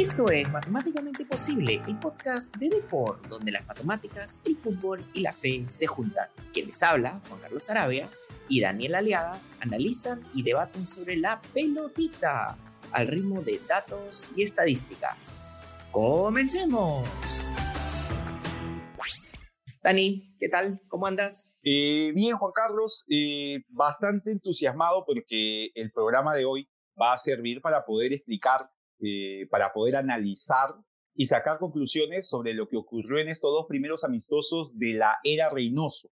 Esto es Matemáticamente Posible, el podcast de Deport, donde las matemáticas, el fútbol y la fe se juntan. Quien les habla, Juan Carlos Arabia y Daniel Aliaga, analizan y debaten sobre la pelotita al ritmo de datos y estadísticas. ¡Comencemos! Dani, ¿qué tal? ¿Cómo andas? Eh, bien, Juan Carlos, eh, bastante entusiasmado porque el programa de hoy va a servir para poder explicar, eh, para poder analizar y sacar conclusiones sobre lo que ocurrió en estos dos primeros amistosos de la era Reynoso,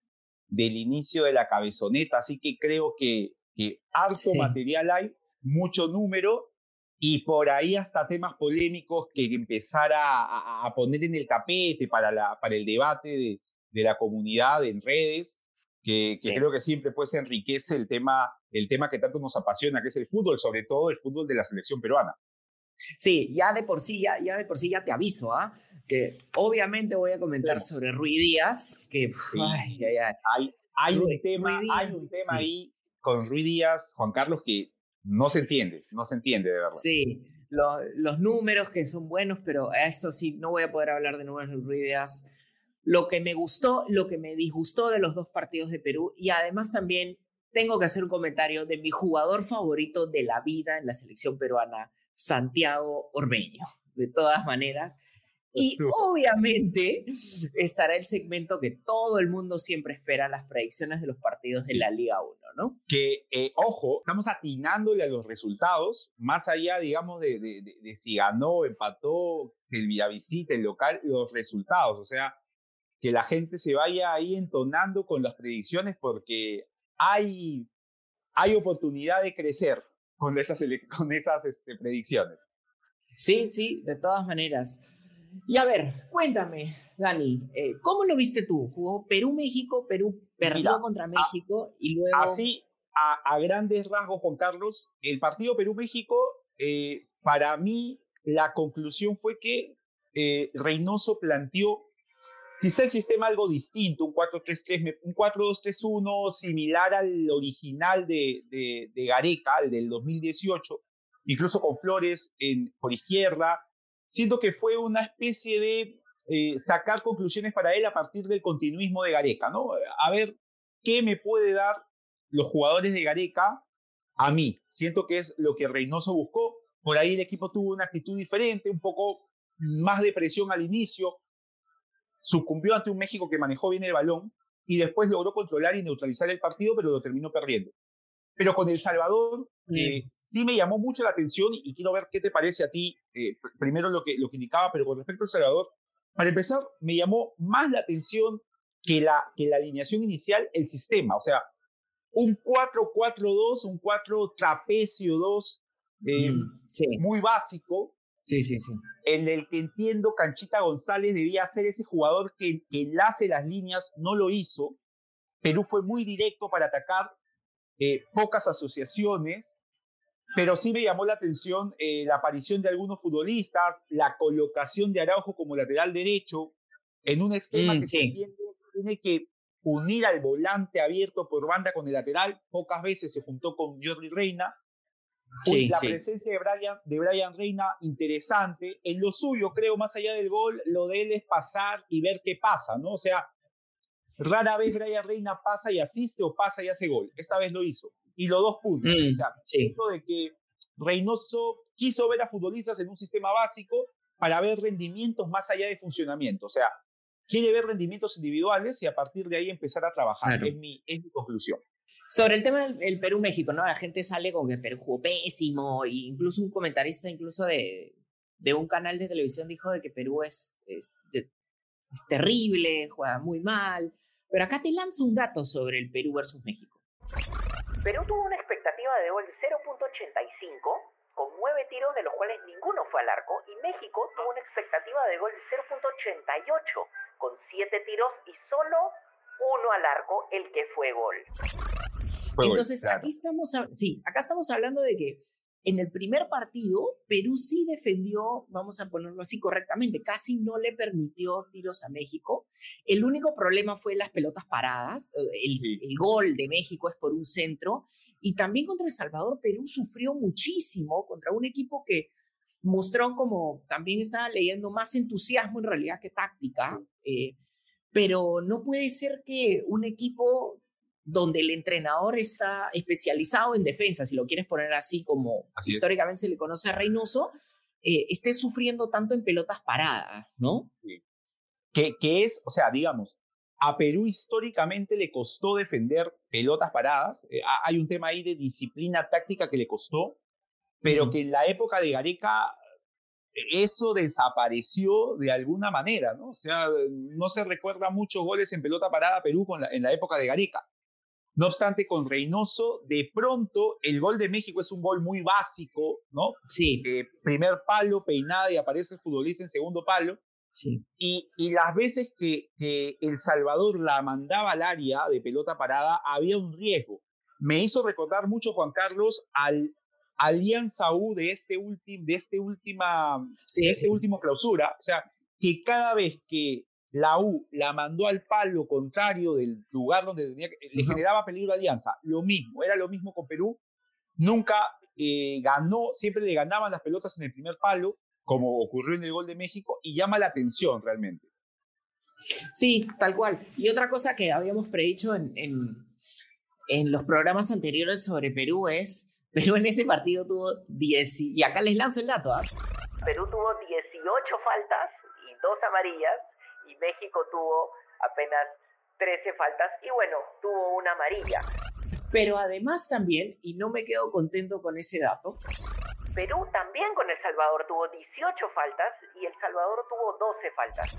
del inicio de la cabezoneta. Así que creo que, que harto material hay, mucho número y por ahí hasta temas polémicos que empezar a, a poner en el tapete para, la, para el debate de, de la comunidad en redes, que, creo que siempre pues enriquece el tema, el tema que tanto nos apasiona, que es el fútbol, sobre todo el fútbol de la selección peruana. Sí, ya de por sí, ya, ya de por sí ya te aviso, ¿ah? Que obviamente voy a comentar sobre Rui Díaz, que ay, hay, hay, un tema, hay un tema ahí con Rui Díaz, Juan Carlos, que no se entiende, no se entiende de verdad. Sí, los, los números que son buenos, pero eso sí, no voy a poder hablar de números de Rui Díaz lo que me gustó, lo que me disgustó de los dos partidos de Perú y además también tengo que hacer un comentario de mi jugador favorito de la vida en la selección peruana, Santiago Ormeño, de todas maneras. Y obviamente estará el segmento que todo el mundo siempre espera, las predicciones de los partidos de la Liga 1, ¿no? Que, eh, ojo, estamos atinándole a los resultados, más allá, digamos, de, de, de si ganó, empató, si el Villavicita, el local, los resultados. O sea, que la gente se vaya ahí entonando con las predicciones porque hay, hay oportunidad de crecer con esas, con esas este, predicciones. Sí, sí, de todas maneras. Y a ver, cuéntame, Dani, eh, ¿cómo lo viste tú? Jugó Perú-México, Perú perdió contra México y luego... Así, a, grandes rasgos, Juan Carlos, el partido Perú-México, eh, para mí la conclusión fue que eh, Reynoso planteó Quizá el sistema algo distinto, un 4-3-3, un 4-2-3-1 similar al original de, de, Gareca, el del 2018, incluso con Flores en, por izquierda. Siento que fue una especie de eh, sacar conclusiones para él a partir del continuismo de Gareca, ¿no? A ver qué me puede dar los jugadores de Gareca a mí. Siento que es lo que Reynoso buscó. Por ahí el equipo tuvo una actitud diferente, un poco más de presión al inicio, sucumbió ante un México que manejó bien el balón y después logró controlar y neutralizar el partido, pero lo terminó perdiendo. Pero con El Salvador eh, sí me llamó mucho la atención y, quiero ver qué te parece a ti, eh, primero lo que, lo que indicaba, pero con respecto a El Salvador, para empezar, me llamó más la atención que la, que la alineación inicial, el sistema, o sea, un 4-4-2, un 4 trapecio 2, eh, mm, muy básico, Sí, sí, sí. En el que entiendo Canchita González debía ser ese jugador que, enlace las líneas, no lo hizo. Perú fue muy directo para atacar, eh, pocas asociaciones, pero sí me llamó la atención eh, la aparición de algunos futbolistas, la colocación de Araujo como lateral derecho, en un esquema mm, que se tiene que unir al volante abierto por banda con el lateral, pocas veces se juntó con Jordi Reina, la presencia de Brian, de Brian Reina interesante. En lo suyo, creo, más allá del gol, lo de él es pasar y ver qué pasa, ¿no? O sea, rara vez Brian Reina pasa y asiste o pasa y hace gol. Esta vez lo hizo. Y los dos puntos. Mm, o sea, de que Reynoso quiso ver a futbolistas en un sistema básico para ver rendimientos más allá de funcionamiento. O sea, quiere ver rendimientos individuales y a partir de ahí empezar a trabajar. Es, mi, es mi conclusión. Sobre el tema del Perú-México, ¿no? La gente sale con que Perú jugó pésimo, e incluso un comentarista incluso de, de un canal de televisión dijo de que Perú es, es, es terrible, juega muy mal. Pero acá te lanzo un dato sobre el Perú versus México. Perú tuvo una expectativa de gol 0.85 con nueve tiros de los cuales ninguno fue al arco y México tuvo una expectativa de gol 0.88 con siete tiros y solo uno al arco, el que fue gol. Entonces, aquí estamos, sí, acá estamos hablando de que en el primer partido, Perú sí defendió, vamos a ponerlo así correctamente, casi no le permitió tiros a México. El único problema fue las pelotas paradas. Eh, el, el, gol de México es por un centro. Y también contra El Salvador, Perú sufrió muchísimo contra un equipo que mostró como, también estaba leyendo, más entusiasmo en realidad que táctica, eh, pero no puede ser que un equipo donde el entrenador está especializado en defensa, si lo quieres poner así como históricamente se le conoce a Reynoso, eh, esté sufriendo tanto en pelotas paradas, ¿no? Que, que es, o sea, digamos, a Perú históricamente le costó defender pelotas paradas. Eh, hay un tema ahí de disciplina táctica que le costó, pero que en la época de Gareca e, eso desapareció de alguna manera, ¿no? O sea, no se recuerda muchos goles en pelota parada Perú en la época de Gareca. No obstante, con Reynoso, de pronto el gol de México es un gol muy básico, ¿no? Sí. Eh, primer palo, peinada y aparece el futbolista en segundo palo. Y, y las veces que, que, El Salvador la mandaba al área de pelota parada, había un riesgo. Me hizo recordar mucho, Juan Carlos, al Alianza U de este, último de este, última, de este último clausura. O sea, que cada vez que la U la mandó al palo contrario del lugar donde tenía que, le generaba peligro a Alianza. Lo mismo, era lo mismo con Perú. Nunca eh, ganó, siempre le ganaban las pelotas en el primer palo como ocurrió en el gol de México, y llama la atención realmente. Sí, tal cual. Y otra cosa que habíamos predicho en, en, los programas anteriores sobre Perú es, Perú en ese partido tuvo 10, y acá les lanzo el dato. ¿ah? Perú tuvo 18 faltas y dos amarillas, México tuvo apenas 13 faltas, y bueno, tuvo una amarilla. Pero además también, y no me quedo contento con ese dato, Perú también con El Salvador tuvo 18 faltas y El Salvador tuvo 12 faltas.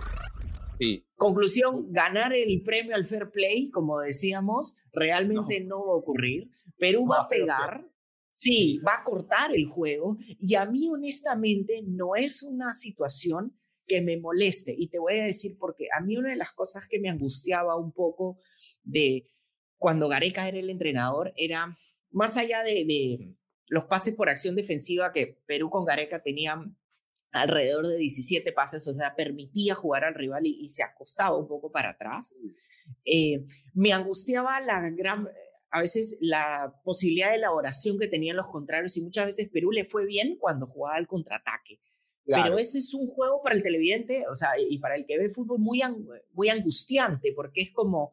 Sí. Conclusión, ganar el premio al fair play, como decíamos, realmente no, va a ocurrir. Perú va a pegar, sí, va a cortar el juego y a mí honestamente no es una situación que me moleste. Y te voy a decir porque a mí una de las cosas que me angustiaba un poco de cuando Gareca era el entrenador era, más allá de los pases por acción defensiva que Perú con Gareca tenían alrededor de 17 pases, o sea, permitía jugar al rival y, se acostaba un poco para atrás. Eh, me angustiaba la gran, a veces la posibilidad de elaboración que tenían los contrarios y muchas veces Perú le fue bien cuando jugaba al contraataque. Pero ese es un juego para el televidente, o sea, y para el que ve fútbol muy, muy angustiante, porque es como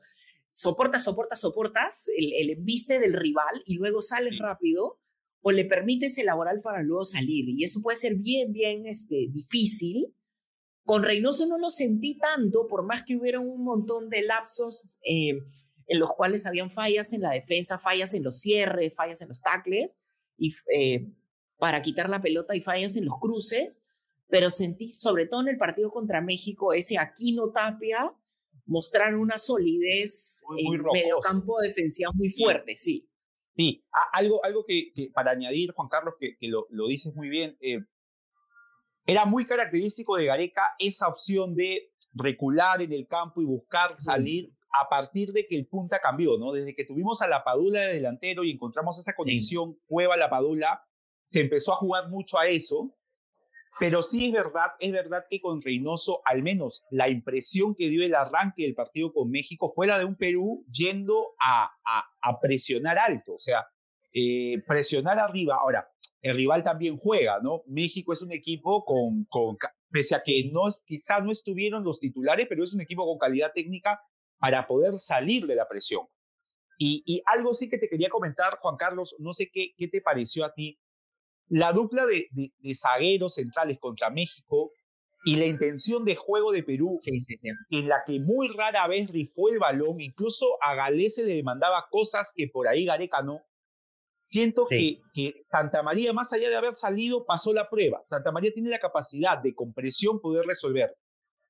soportas, soportas, soportas el, el embiste del rival y luego sales rápido o le permites elaborar para luego salir. Y eso puede ser bien, bien este, difícil. Con Reynoso no lo sentí tanto, por más que hubiera un montón de lapsos eh, en los cuales habían fallas en la defensa, fallas en los cierres, fallas en los tacles, y, eh, para quitar la pelota y fallas en los cruces, pero sentí, sobre todo en el partido contra México, ese Aquino Tapia mostrar una solidez en medio campo defensiva muy fuerte, sí. Sí, algo, algo que, para añadir, Juan Carlos, que, lo, lo, dices muy bien, eh, era muy característico de Gareca esa opción de recular en el campo y buscar salir a partir de que el punta cambió, ¿no? Desde que tuvimos a la Padula de delantero y encontramos esa conexión Cueva-La Padula, se empezó a jugar mucho a eso pero sí es verdad, es verdad que con Reynoso, al menos la impresión que dio el arranque del partido con México fue la de un Perú yendo a, a, presionar alto, o sea, eh, presionar arriba. Ahora, el rival también juega, ¿no? México es un equipo con, con pese a que no, quizá no estuvieron los titulares, pero es un equipo con calidad técnica para poder salir de la presión. Y, y algo sí que te quería comentar, Juan Carlos, no sé qué, qué te pareció a ti la dupla de, zagueros centrales contra México y la intención de juego de Perú, en la que muy rara vez rifó el balón, incluso a Galés se le demandaba cosas que por ahí Gareca no. Siento que, que, Santa María, más allá de haber salido, pasó la prueba. Santa María tiene la capacidad de compresión poder resolver.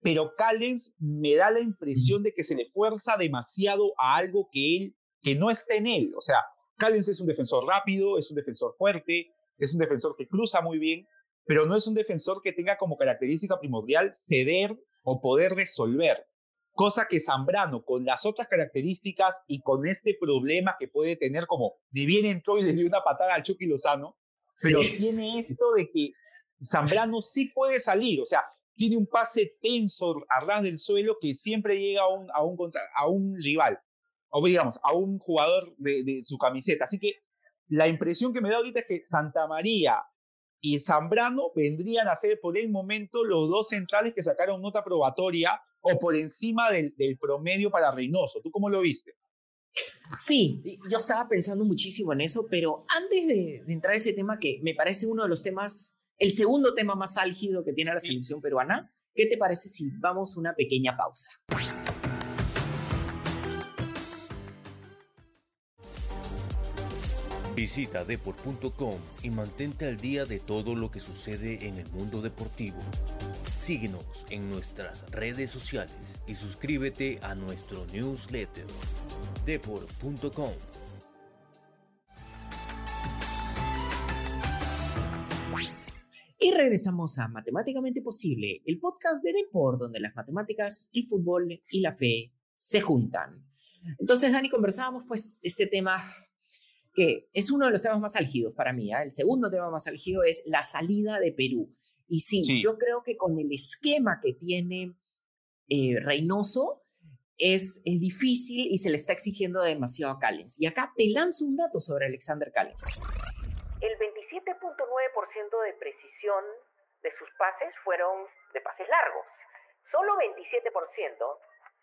Pero Callens me da la impresión de que se le fuerza demasiado a algo que él, que no está en él. O sea, Callens es un defensor rápido, es un defensor fuerte, es un defensor que cruza muy bien, pero no es un defensor que tenga como característica primordial ceder o poder resolver. Cosa que Zambrano, con las otras características y con este problema que puede tener, como ni bien entró y le dio una patada al Chucky Lozano, pero tiene esto de que Zambrano sí puede salir, o sea, tiene un pase tenso a ras del suelo que siempre llega a un, a un, a un rival, o digamos, a un jugador de, de su camiseta. Así que la impresión que me da ahorita es que Santa María y Zambrano vendrían a ser por el momento los dos centrales que sacaron nota probatoria o por encima del, del promedio para Reynoso. ¿Tú cómo lo viste? Sí, yo estaba pensando muchísimo en eso, pero antes de, entrar a ese tema que me parece uno de los temas, el segundo tema más álgido que tiene la selección peruana, ¿qué te parece si vamos a una pequeña pausa? Visita deport.com y mantente al día de todo lo que sucede en el mundo deportivo. Síguenos en nuestras redes sociales y suscríbete a nuestro newsletter deport.com. Y regresamos a Matemáticamente Posible, el podcast de Deport, donde las matemáticas, el fútbol y la fe se juntan. Entonces, Dani, conversábamos pues este tema que es uno de los temas más álgidos para mí. ¿ah? El segundo tema más álgido es la salida de Perú. Y sí, yo creo que con el esquema que tiene eh, Reynoso es, difícil y se le está exigiendo demasiado a Callens. Y acá te lanzo un dato sobre Alexander Callens. El 27.9% de precisión de sus pases fueron de pases largos. Solo 27%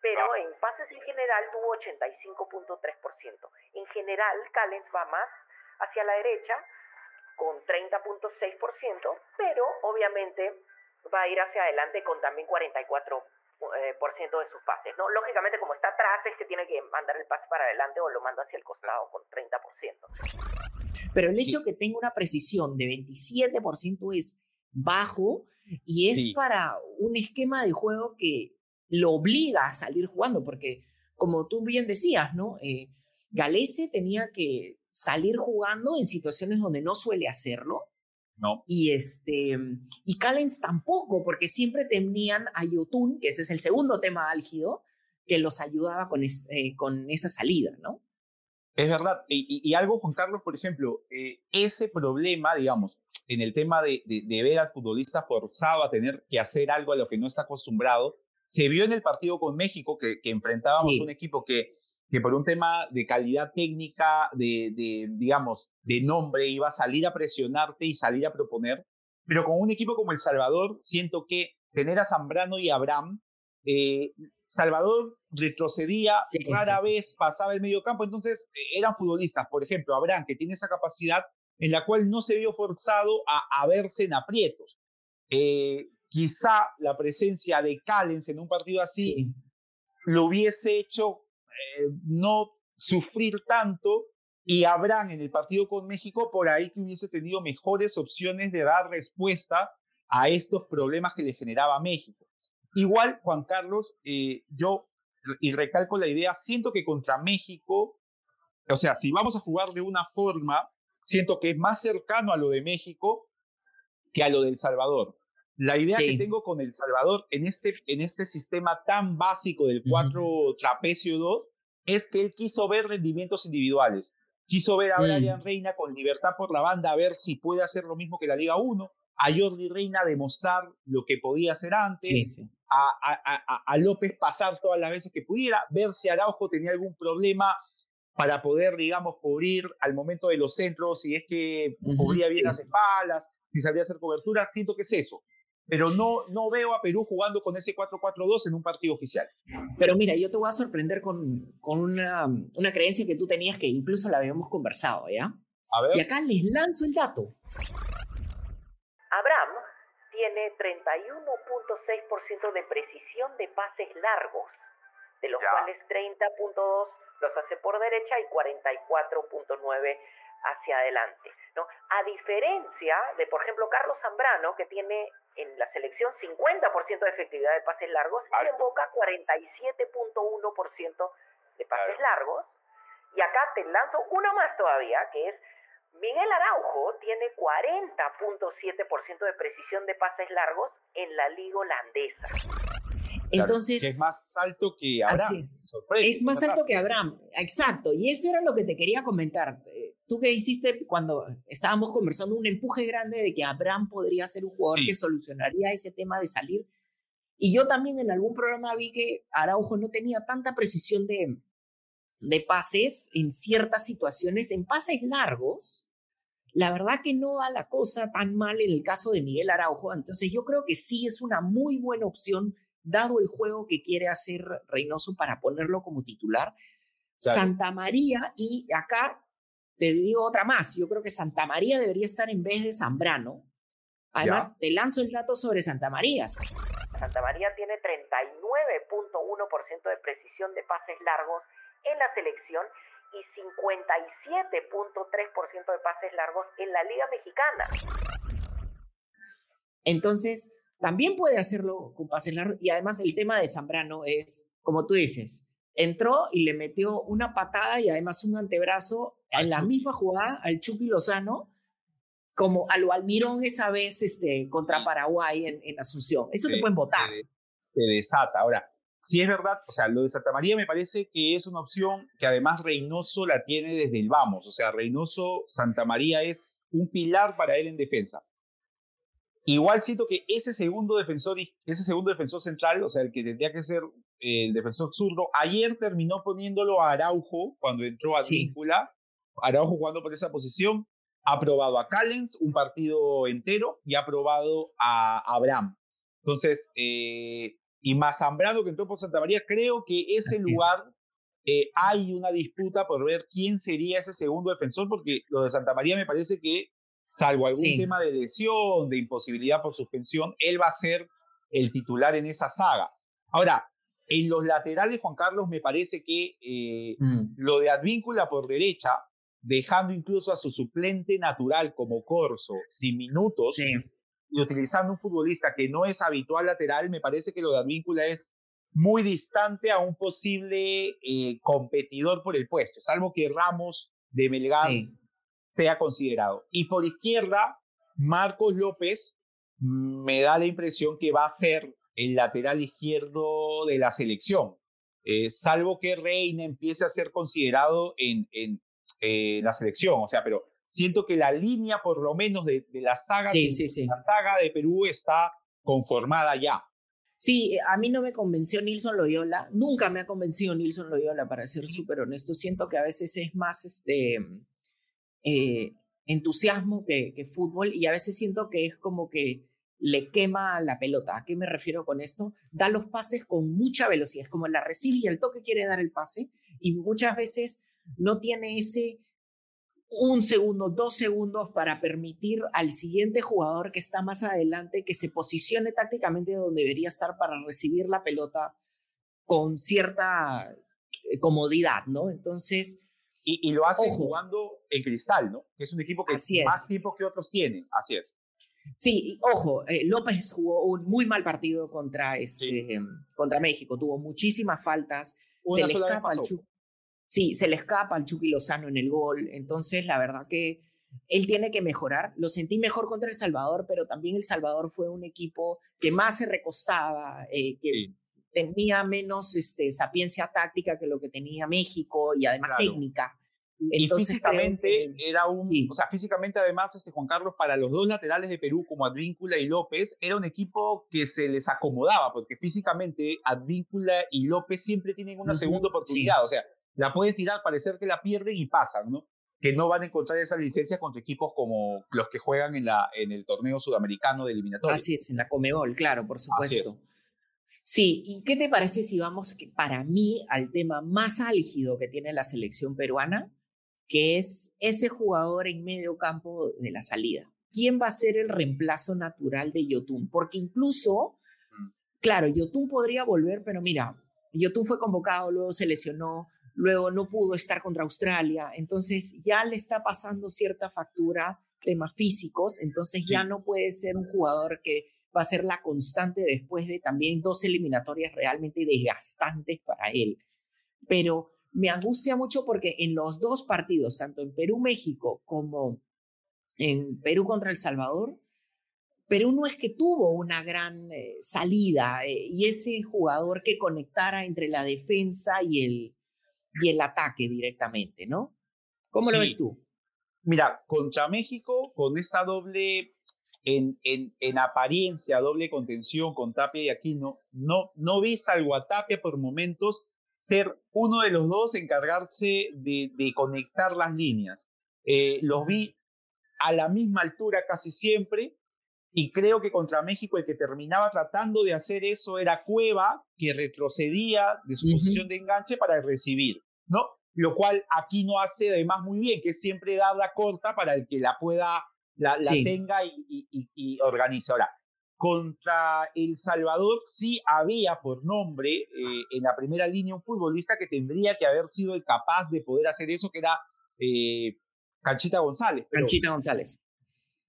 pero ah. en pases en general tuvo 85.3%. En general, Callens va más hacia la derecha con 30.6%, pero obviamente va a ir hacia adelante con también 44% eh, por ciento de sus pases, ¿no? Lógicamente, como está atrás, es que tiene que mandar el pase para adelante o lo manda hacia el costado con 30%. Pero el hecho que tenga una precisión de 27% es bajo y es para un esquema de juego que lo obliga a salir jugando, porque como tú bien decías, ¿no? Eh, Galese tenía que salir jugando en situaciones donde no suele hacerlo. No. Y este y Callens tampoco, porque siempre tenían a Yotun, que ese es el segundo tema álgido, que los ayudaba con, eh, con esa salida, ¿no? Es verdad. Y, algo, Juan Carlos, por ejemplo, eh, ese problema, digamos, en el tema de, de, ver al futbolista forzado a tener que hacer algo a lo que no está acostumbrado, se vio en el partido con México que, enfrentábamos un equipo que, que por un tema de calidad técnica, de, de, digamos, de nombre, iba a salir a presionarte y salir a proponer. Pero con un equipo como El Salvador, siento que tener a Zambrano y Abraham, eh, Salvador retrocedía, rara vez pasaba el medio campo, entonces eh, eran futbolistas. Por ejemplo, Abraham, que tiene esa capacidad en la cual no se vio forzado a, a verse en aprietos. Eh, quizá la presencia de Callens en un partido así lo hubiese hecho eh, no sufrir tanto y Abraham en el partido con México por ahí que hubiese tenido mejores opciones de dar respuesta a estos problemas que le generaba México. Igual, Juan Carlos, eh, yo, y recalco la idea, siento que contra México, o sea, si vamos a jugar de una forma, siento que es más cercano a lo de México que a lo del Salvador. La idea que tengo con El Salvador en este, en este sistema tan básico del 4 trapecio 2 es que él quiso ver rendimientos individuales. Quiso ver a Brian mm. Reina con libertad por la banda, a ver si puede hacer lo mismo que la Liga 1. A Jordi Reina demostrar lo que podía hacer antes. A, a, López pasar todas las veces que pudiera. Ver si Araujo tenía algún problema para poder, digamos, cubrir al momento de los centros, si es que cubría bien las espaldas, si sabía hacer cobertura. Siento que es eso pero no, no veo a Perú jugando con ese 4-4-2 en un partido oficial. Pero mira, yo te voy a sorprender con, con una, una, creencia que tú tenías que incluso la habíamos conversado, ¿ya? A ver. Y acá les lanzo el dato. Abraham tiene 31.6% de precisión de pases largos, de los cuales 30.2 los hace por derecha y 44.9 hacia adelante. ¿no? A diferencia de, por ejemplo, Carlos Zambrano, que tiene en la selección 50% de efectividad de pases largos y en Boca 47.1% de pases largos. Y acá te lanzo uno más todavía, que es Miguel Araujo tiene 40.7% de precisión de pases largos en la liga holandesa. Entonces, es más alto que Abraham. es más alto que Abraham, exacto. Y eso era lo que te quería comentar. Eh, tú qué hiciste cuando estábamos conversando un empuje grande de que Abraham podría ser un jugador que solucionaría ese tema de salir. Y yo también en algún programa vi que Araujo no tenía tanta precisión de, de pases en ciertas situaciones, en pases largos. la verdad que no va la cosa tan mal en el caso de Miguel Araujo. Entonces yo creo que sí es una muy buena opción, dado el juego que quiere hacer Reynoso para ponerlo como titular. Santa María, y acá te digo otra más, yo creo que Santa María debería estar en vez de Zambrano. Además, te lanzo el dato sobre Santa María. Santa María tiene 39.1% de precisión de pases largos en la selección y 57.3% de pases largos en la Liga Mexicana. Entonces, también puede hacerlo con pases largos. Y además el tema de Zambrano es, como tú dices, entró y le metió una patada y además un antebrazo en la misma jugada al Chucky Lozano, como a lo Almirón esa vez este, contra Paraguay en, Asunción. Eso te pueden votar. Se, desata. Ahora, si es verdad, o sea, lo de Santa María me parece que es una opción que además Reynoso la tiene desde el vamos. O sea, Reynoso, Santa María es un pilar para él en defensa. Igual siento que ese segundo defensor, ese segundo defensor central, o sea, el que tendría que ser el defensor zurdo, ayer terminó poniéndolo a Araujo cuando entró a Víncula. Araujo jugando por esa posición. Ha probado a Callens un partido entero y ha probado a Abraham. Entonces, eh, y más Zambrano que entró por Santa María, creo que ese lugar eh, hay una disputa por ver quién sería ese segundo defensor, porque lo de Santa María me parece que, salvo algún tema de lesión, de imposibilidad por suspensión, él va a ser el titular en esa saga. Ahora, en los laterales, Juan Carlos, me parece que eh, mm. lo de Advíncula por derecha, dejando incluso a su suplente natural como Corso sin minutos, y utilizando un futbolista que no es habitual lateral, me parece que lo de Advíncula es muy distante a un posible eh, competidor por el puesto, salvo que Ramos de Melgar sea considerado. Y por izquierda, Marcos López me da la impresión que va a ser el lateral izquierdo de la selección, eh, salvo que Reina empiece a ser considerado en, en la selección, o sea, pero siento que la línea, por lo menos, de, la, saga, la saga de Perú está conformada ya. Sí, a mí no me convenció Nilson Loyola, nunca me ha convencido Nilson Loyola, para ser súper honesto. Siento que a veces es más este, eh, entusiasmo que, que, fútbol y a veces siento que es como que le quema la pelota. ¿A qué me refiero con esto? Da los pases con mucha velocidad, es como la recibe y el toque quiere dar el pase y muchas veces no tiene ese un segundo, dos segundos para permitir al siguiente jugador que está más adelante que se posicione tácticamente donde debería estar para recibir la pelota con cierta eh, comodidad, ¿no? Entonces... Y, lo hace jugando en cristal, ¿no? Que es un equipo que más tiempo que otros tienen, así es. Sí, ojo, eh, López jugó un muy mal partido contra, este, contra México, tuvo muchísimas faltas, se le escapa al Sí, se le escapa al Chucky Lozano en el gol. Entonces, la verdad que él tiene que mejorar. Lo sentí mejor contra El Salvador, pero también El Salvador fue un equipo que más se recostaba, eh, que tenía menos este, sapiencia táctica que lo que tenía México y además técnica. Entonces, y físicamente era un, o sea, físicamente además este Juan Carlos para los dos laterales de Perú como Advíncula y López era un equipo que se les acomodaba porque físicamente Advíncula y López siempre tienen una segunda oportunidad, o sea, la pueden tirar, parecer que la pierden y pasan, ¿no? Que no van a encontrar esa licencia contra equipos como los que juegan en, la, en el torneo sudamericano de eliminatoria. Así es, en la Comebol, claro, por supuesto. Sí, ¿y qué te parece si vamos que para mí al tema más álgido que tiene la selección peruana, que es ese jugador en medio campo de la salida? ¿Quién va a ser el reemplazo natural de Yotun? Porque incluso, mm. claro, Yotun podría volver, pero mira, Yotun fue convocado, luego se lesionó, luego no pudo estar contra Australia, entonces ya le está pasando cierta factura, temas físicos, entonces ya no puede ser un jugador que va a ser la constante después de también dos eliminatorias realmente desgastantes para él. Pero me angustia mucho porque en los dos partidos, tanto en Perú-México como en Perú contra El Salvador, Perú no es que tuvo una gran eh, salida eh, y ese jugador que conectara entre la defensa y el, y el ataque directamente, ¿no? ¿Cómo lo ves tú? Mira, contra México, con esta doble, en, en, en, apariencia, doble contención con Tapia y Aquino, no, no vi salvo a Tapia por momentos ser uno de los dos encargarse de, de conectar las líneas. Eh, los vi a la misma altura casi siempre. Y creo que contra México el que terminaba tratando de hacer eso era Cueva, que retrocedía de su posición de enganche para recibir, ¿no? Lo cual aquí no hace además muy bien, que siempre da la corta para el que la pueda, la, tenga y, y, organice. Ahora, contra El Salvador sí había por nombre eh, en la primera línea un futbolista que tendría que haber sido capaz de poder hacer eso, que era eh, Canchita González. Canchita González.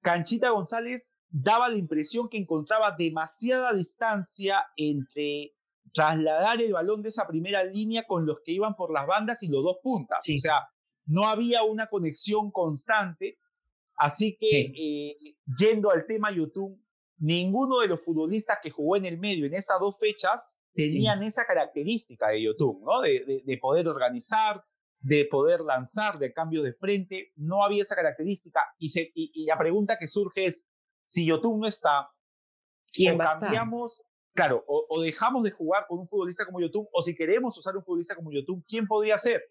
Canchita González daba la impresión que encontraba demasiada distancia entre trasladar el balón de esa primera línea con los que iban por las bandas y los dos puntas. O sea, no había una conexión constante. Así que, eh, yendo al tema YouTube, ninguno de los futbolistas que jugó en el medio en estas dos fechas tenían esa característica de YouTube, ¿no? De, de, poder organizar, de poder lanzar de cambio de frente. No había esa característica. Y, se, y, la pregunta que surge es, si YouTube no está, ¿quién va cambiamos, Claro, o, dejamos de jugar con un futbolista como YouTube, o si queremos usar un futbolista como YouTube, ¿quién podría ser?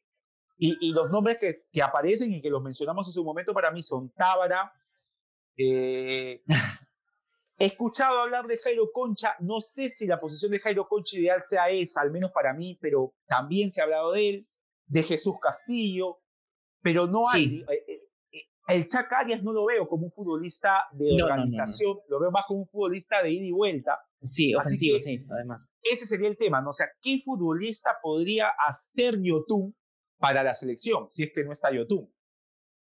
Y, los nombres que, que, aparecen y que los mencionamos en su momento para mí son Tábara. Eh, he escuchado hablar de Jairo Concha, no sé si la posición de Jairo Concha ideal sea esa, al menos para mí, pero también se ha hablado de él, de Jesús Castillo, pero no hay, eh, eh, el Chac Arias no lo veo como un futbolista de organización, lo veo más como un futbolista de ida y vuelta. Sí, ofensivo, sí, además. Ese sería el tema, ¿no? O sea, ¿qué futbolista podría hacer Yotun para la selección si es que no está Yotun?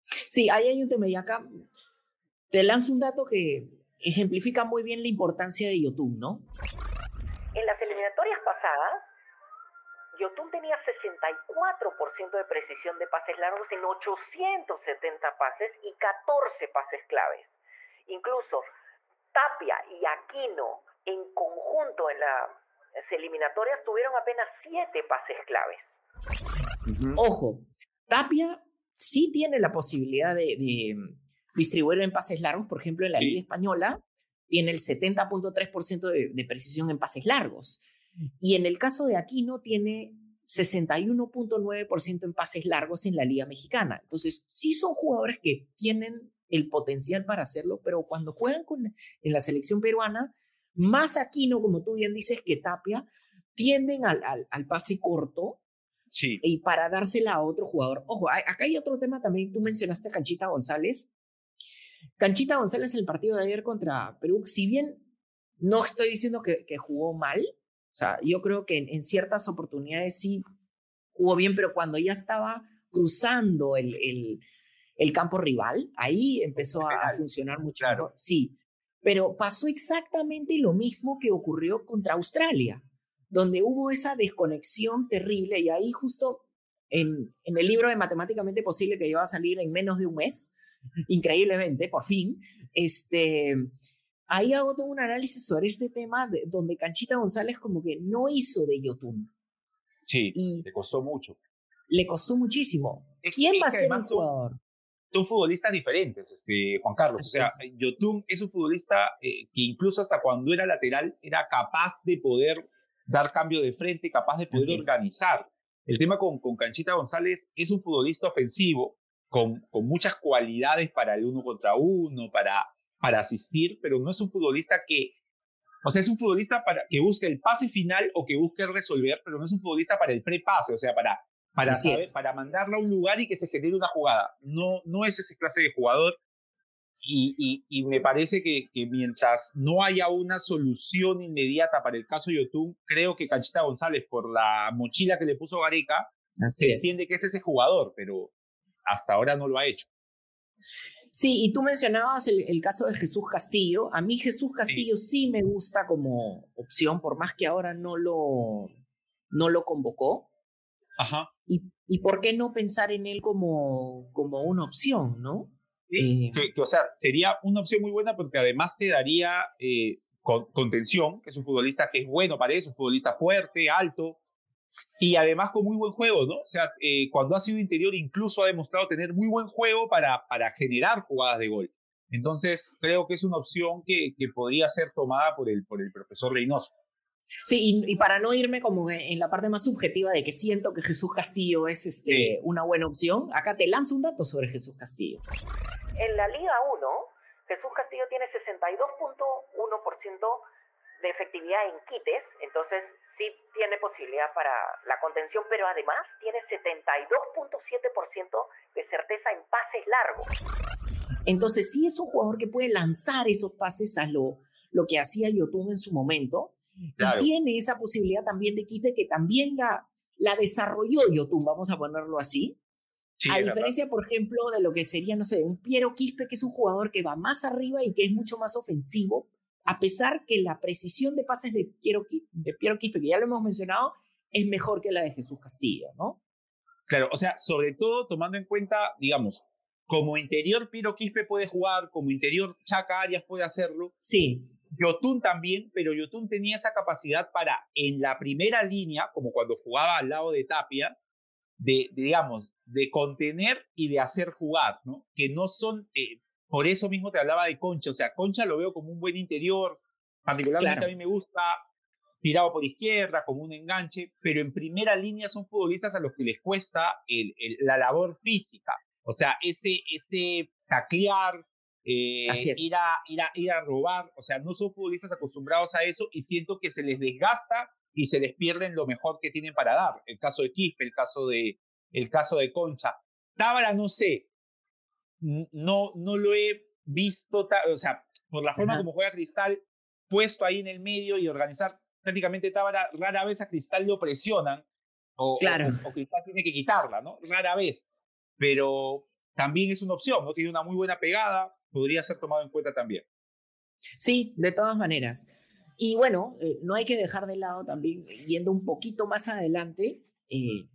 Sí, ahí hay un tema y acá te lanzo un dato que ejemplifica muy bien la importancia de Yotun, ¿no? En las eliminatorias pasadas, Yotun tenía 64% de precisión de pases largos en 870 pases y 14 pases claves. Incluso Tapia y Aquino en conjunto en las eliminatorias tuvieron apenas 7 pases claves. Ojo, Tapia sí tiene la posibilidad de, distribuir en pases largos, por ejemplo, en la Liga Española tiene el 70.3% de, de precisión en pases largos. Y en el caso de Aquino tiene 61.9% en pases largos en la Liga Mexicana. Entonces, sí son jugadores que tienen el potencial para hacerlo, pero cuando juegan con, en la selección peruana, más Aquino, como tú bien dices, que Tapia, tienden al, al, pase corto sí. y para dársela a otro jugador. Ojo, acá hay otro tema también, tú mencionaste a Canchita González. Canchita González en el partido de ayer contra Perú, si bien no estoy diciendo que, que jugó mal, o sea, yo creo que en, ciertas oportunidades sí jugó bien, pero cuando ya estaba cruzando el, el, el campo rival, ahí empezó a, funcionar mucho mejor. Sí, pero pasó exactamente lo mismo que ocurrió contra Australia, donde hubo esa desconexión terrible y ahí justo en, en el libro de Matemáticamente Posible que iba a salir en menos de un mes, increíblemente, por fin, este, ahí hago todo un análisis sobre este tema donde Canchita González como que no hizo de Yotun. Sí, y le costó mucho. Le costó muchísimo. ¿Quién va a ser el jugador? Son, futbolistas diferentes, este, Juan Carlos. o sea, Yotun es un futbolista eh, que incluso hasta cuando era lateral era capaz de poder dar cambio de frente, capaz de poder organizar. El tema con, con Canchita González es un futbolista ofensivo con, con muchas cualidades para el uno contra uno, para para asistir, pero no es un futbolista que, o sea, es un futbolista para, que busque el pase final o que busque resolver, pero no es un futbolista para el prepase, o sea, para, para, para mandarla a un lugar y que se genere una jugada. No, no es ese clase de jugador. Y, y, me parece que, que, mientras no haya una solución inmediata para el caso de Yotun, creo que Canchita González, por la mochila que le puso Gareca, se entiende que es ese jugador, pero hasta ahora no lo ha hecho. Sí, y tú mencionabas el, caso de Jesús Castillo. A mí Jesús Castillo sí. me gusta como opción, por más que ahora no lo, no lo convocó. Ajá. Y, y por qué no pensar en él como, como una opción, ¿no? Sí, eh, que, o sea, sería una opción muy buena porque además te daría eh, contención, que es un futbolista que es bueno para eso, un futbolista fuerte, alto, y además con muy buen juego, ¿no? O sea, eh, cuando ha sido interior incluso ha demostrado tener muy buen juego para, para generar jugadas de gol. Entonces, creo que es una opción que, que podría ser tomada por el, por el profesor Reynoso. Sí, y, para no irme como en la parte más subjetiva de que siento que Jesús Castillo es este, una buena opción, acá te lanzo un dato sobre Jesús Castillo. En la Liga 1, Jesús Castillo tiene 62.1% de efectividad en quites, entonces sí tiene posibilidad para la contención, pero además tiene 72.7% de certeza en pases largos. Entonces sí es un jugador que puede lanzar esos pases a lo, lo que hacía Yotun en su momento, y tiene esa posibilidad también de quite que también la, la desarrolló Yotun, vamos a ponerlo así. a diferencia, por ejemplo, de lo que sería, no sé, un Piero Quispe, que es un jugador que va más arriba y que es mucho más ofensivo, a pesar que la precisión de pases de Piero, de Piero Quispe, que ya lo hemos mencionado, es mejor que la de Jesús Castillo, ¿no? Claro, o sea, sobre todo tomando en cuenta, digamos, como interior Piero Quispe puede jugar, como interior Chaca Arias puede hacerlo. Sí. Yotun también, pero Yotun tenía esa capacidad para, en la primera línea, como cuando jugaba al lado de Tapia, de, digamos, de contener y de hacer jugar, ¿no? Que no son, eh, por eso mismo te hablaba de Concha. O sea, Concha lo veo como un buen interior. Particularmente a mí me gusta tirado por izquierda, como un enganche, pero en primera línea son futbolistas a los que les cuesta el, la labor física. O sea, ese, ese taclear, eh, ir, a, ir, a, ir a robar, o sea, no son futbolistas acostumbrados a eso y siento que se les desgasta y se les pierden lo mejor que tienen para dar. El caso de Quispe, el caso de, el caso de Concha. Tábara, no sé, no, no lo he visto, o sea, por la forma como juega Cristal, puesto ahí en el medio y organizar prácticamente Tábara, rara vez a Cristal lo presionan, o, claro. o, Cristal tiene que quitarla, ¿no? Rara vez, pero también es una opción, ¿no? Tiene una muy buena pegada, podría ser tomado en cuenta también. Sí, de todas maneras. Y bueno, eh, no hay que dejar de lado también, yendo un poquito más adelante, eh,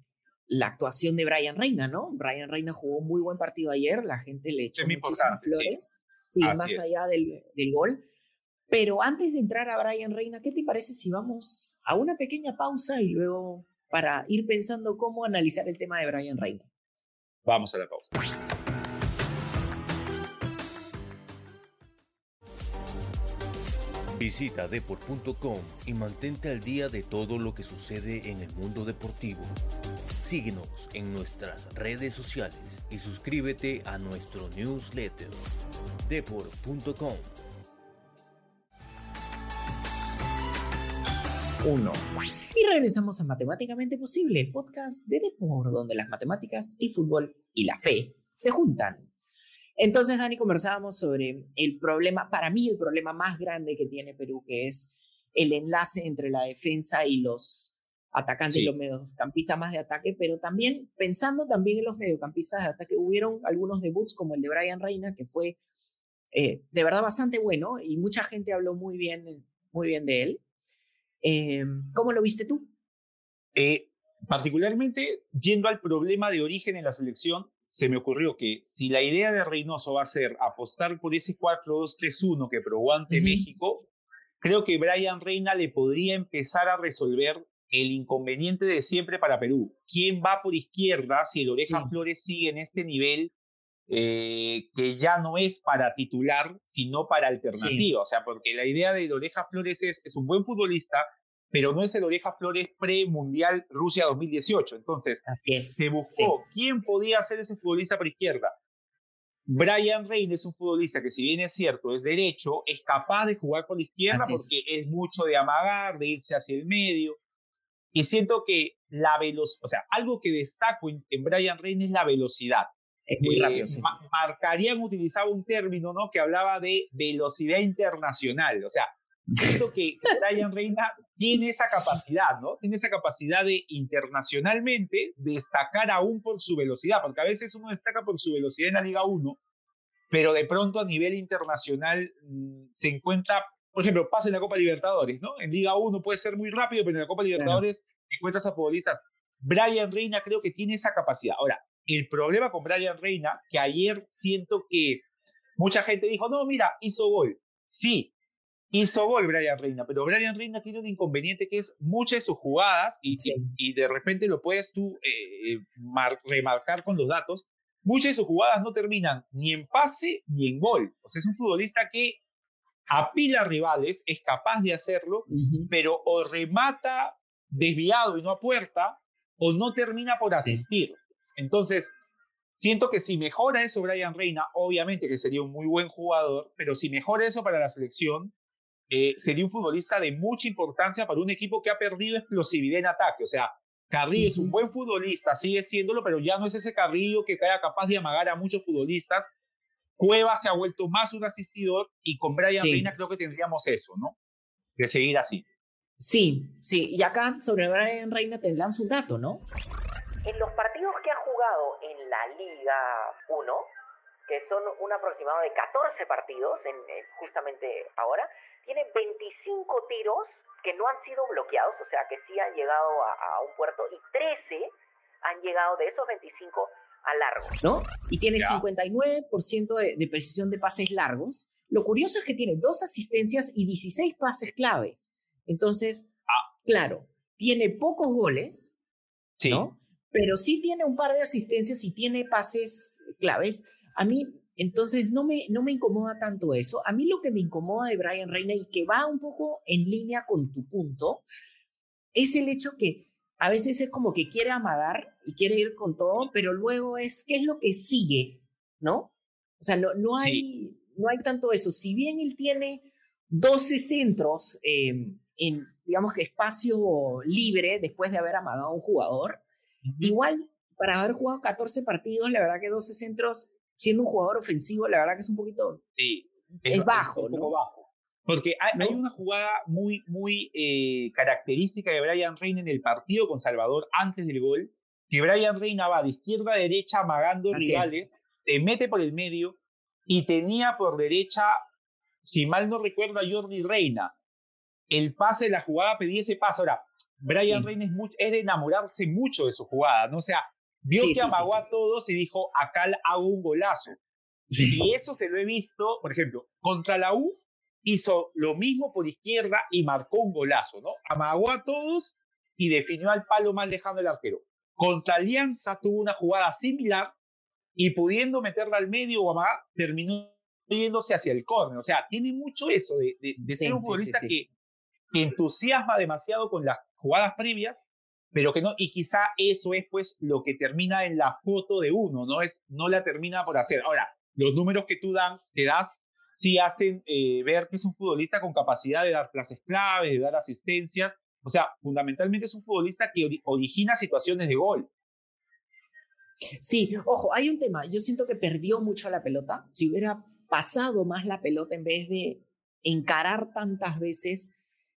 la actuación de Brian Reina, ¿no? Brian Reina jugó muy buen partido ayer, la gente le echó muchísimas flores, sí, más allá del, gol. Pero antes de entrar a Brian Reina, ¿qué te parece si vamos a una pequeña pausa y luego para ir pensando cómo analizar el tema de Brian Reina? Vamos a la pausa. Visita deport.com y mantente al día de todo lo que sucede en el mundo deportivo. Síguenos en nuestras redes sociales y suscríbete a nuestro newsletter deport.com. 1. Y regresamos a Matemáticamente Posible, el podcast de Deport, donde las matemáticas, el fútbol y la fe se juntan. Entonces, Dani, conversábamos sobre el problema, para mí el problema más grande que tiene Perú, que es el enlace entre la defensa y los atacantes y los mediocampistas más de ataque, pero también pensando también en los mediocampistas de ataque, hubieron algunos debuts como el de Brian Reina, que fue eh, de verdad bastante bueno y mucha gente habló muy bien, muy bien de él. Eh, ¿Cómo lo viste tú? Eh, particularmente, yendo al problema de origen en la selección, se me ocurrió que si la idea de Reynoso va a ser apostar por ese 4-2-3-1 que probó ante México, creo que Brian Reina le podría empezar a resolver el inconveniente de siempre para Perú. ¿Quién va por izquierda si el Oreja Flores sigue en este nivel eh, que ya no es para titular, sino para alternativa? O sea, porque la idea de Oreja Flores es, es un buen futbolista, pero no es el Oreja Flores pre-mundial Rusia 2018. Entonces, Así es. se buscó quién podía ser ese futbolista por izquierda. Brian Reina es un futbolista que, si bien es cierto, es derecho, es capaz de jugar por la izquierda porque es. mucho de amagar, de irse hacia el medio. Y siento que la velocidad, o sea, algo que destaco en, Brian Reina es la velocidad. Es muy rápido. Eh, marcarían utilizaba un término, ¿no? Que hablaba de velocidad internacional. O sea, Siento que Brian Reina tiene esa capacidad, ¿no? Tiene esa capacidad de internacionalmente destacar aún por su velocidad, porque a veces uno destaca por su velocidad en la Liga 1, pero de pronto a nivel internacional mm, se encuentra, por ejemplo, pasa en la Copa Libertadores, ¿no? En Liga 1 puede ser muy rápido, pero en la Copa Libertadores encuentras a futbolistas. Brian Reina creo que tiene esa capacidad. Ahora, el problema con Brian Reina, que ayer siento que mucha gente dijo, no, mira, hizo gol. Sí, hizo gol Brian Reina, pero Brian Reina tiene un inconveniente que es muchas de sus jugadas, y, y, de repente lo puedes tú eh, remarcar con los datos, muchas de sus jugadas no terminan ni en pase ni en gol. O sea, es un futbolista que apila rivales, es capaz de hacerlo, pero o remata desviado y no a puerta, o no termina por asistir. Entonces, siento que si mejora eso Brian Reina, obviamente que sería un muy buen jugador, pero si mejora eso para la selección, eh, sería un futbolista de mucha importancia para un equipo que ha perdido explosividad en ataque. O sea, Carrillo es un buen futbolista, sigue siéndolo, pero ya no es ese Carrillo que sea capaz de amagar a muchos futbolistas. Cueva se ha vuelto más un asistidor y con Brian Reina creo que tendríamos eso, ¿no? De seguir así. Sí, sí. Y acá sobre Brian Reina te lanzo un dato, ¿no? En los partidos que ha jugado en la Liga 1, que son un aproximado de 14 partidos, en, justamente ahora, tiene 25 tiros que no han sido bloqueados, o sea que sí han llegado a, un puerto, y 13 han llegado de esos 25 a largos. ¿No? Y tiene 59% de, de precisión de pases largos. Lo curioso es que tiene dos asistencias y 16 pases claves. Entonces, ah. claro, tiene pocos goles, ¿no? Pero sí tiene un par de asistencias y tiene pases claves. A mí, entonces, no me, no me incomoda tanto eso. A mí lo que me incomoda de Brian Reina y que va un poco en línea con tu punto, es el hecho que a veces es como que quiere amagar y quiere ir con todo, pero luego es qué es lo que sigue, ¿no? O sea, no, no, hay, no hay tanto eso. Si bien él tiene 12 centros eh, en, digamos que espacio libre después de haber amagado a un jugador. Igual, para haber jugado 14 partidos, la verdad que 12 centros, siendo un jugador ofensivo, la verdad que es un poquito... Sí, es, bajo, ¿no? bajo. Porque hay, una jugada muy, muy eh, característica de Brian Reina en el partido con Salvador antes del gol, que Brian Reina va de izquierda a derecha amagando rivales, se mete por el medio y tenía por derecha, si mal no recuerdo, a Jordi Reina el pase, la jugada, pedí ese paso. Ahora, Brian Reina es, de enamorarse mucho de su jugada, ¿no? O sea, vio que amagó a todos y dijo, acá hago un golazo. Y eso se lo he visto, por ejemplo, contra la U hizo lo mismo por izquierda y marcó un golazo, ¿no? Amagó a todos y definió al palo mal dejando el arquero. Contra Alianza tuvo una jugada similar y pudiendo meterla al medio o amagar, terminó yéndose hacia el córner. O sea, tiene mucho eso de, ser un futbolista que que entusiasma demasiado con las jugadas previas, pero que no, y quizá eso es pues lo que termina en la foto de uno, no es, no la termina por hacer. Ahora, los números que tú das, que das sí hacen eh, ver que es un futbolista con capacidad de dar clases claves, de dar asistencias, o sea, fundamentalmente es un futbolista que origina situaciones de gol. Sí, ojo, hay un tema, yo siento que perdió mucho la pelota, si hubiera pasado más la pelota en vez de encarar tantas veces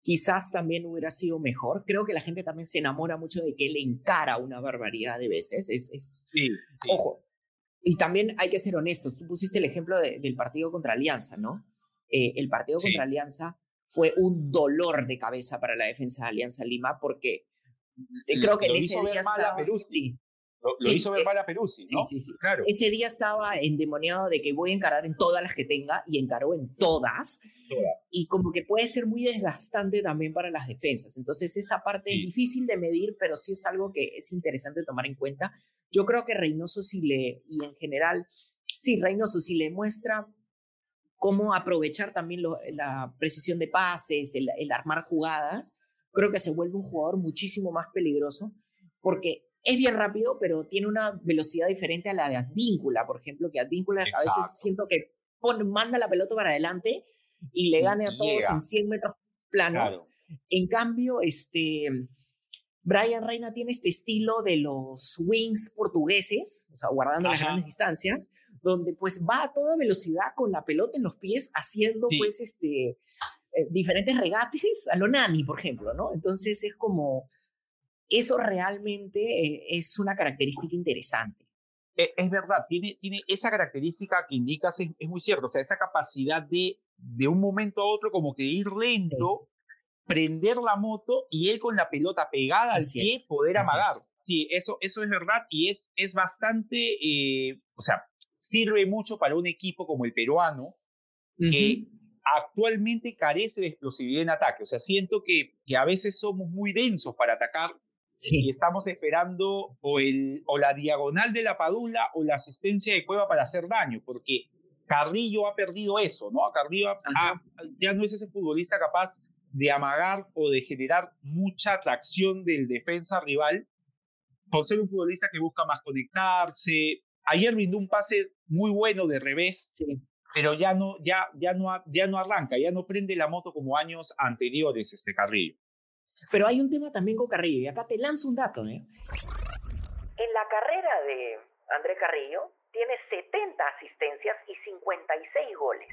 quizás también hubiera sido mejor. Creo que la gente también se enamora mucho de que él encara una barbaridad de veces. Es, es... Sí, Ojo, y también hay que ser honestos. Tú pusiste el ejemplo del partido contra Alianza, ¿no? Eh, el partido contra Alianza fue un dolor de cabeza para la defensa de Alianza Lima porque creo que en ese día estaba, sí, lo, hizo ver mal a Peruzzi, ¿no? Sí, sí, sí. Claro. Ese día estaba endemoniado de que voy a encarar en todas las que tenga y encaró en todas. Y como que puede ser muy desgastante también para las defensas. Entonces esa parte es difícil de medir, pero sí es algo que es interesante tomar en cuenta. Yo creo que Reynoso sí le, y en general, sí, Reynoso sí le muestra cómo aprovechar también la precisión de pases, el, el armar jugadas. Creo que se vuelve un jugador muchísimo más peligroso porque es bien rápido, pero tiene una velocidad diferente a la de Advíncula, por ejemplo, que Advíncula a veces siento que manda la pelota para adelante y le gane a todos en 100 metros planos. En cambio, este, Brian Reina tiene este estilo de los wings portugueses, o sea, guardando las grandes distancias, donde pues va a toda velocidad con la pelota en los pies, haciendo pues este, eh, diferentes regates a lo Nani, por ejemplo, ¿no? Entonces es como eso realmente eh, es una característica interesante. E, es verdad, tiene, tiene esa característica que indicas, es, muy cierto, o sea, esa capacidad de, de un momento a otro como que ir lento, prender la moto y él con la pelota pegada al pie poder amagar. Sí, eso, eso es verdad y es, es bastante, eh, o sea, sirve mucho para un equipo como el peruano, que actualmente carece de explosividad en ataque. O sea, siento que, que a veces somos muy densos para atacar y estamos esperando o, el, o la diagonal de la Padula o la asistencia de Cueva para hacer daño, porque Carrillo ha perdido eso, ¿no? Carrillo ya no es ese futbolista capaz de amagar o de generar mucha atracción del defensa rival por ser un futbolista que busca más conectarse. Ayer brindó un pase muy bueno de revés, pero ya no, ya, ya, no, ya no arranca, ya no prende la moto como años anteriores este Carrillo. Pero hay un tema también con Carrillo, y acá te lanzo un dato. ¿eh? En la carrera de André Carrillo, tiene 70 asistencias y 56 goles.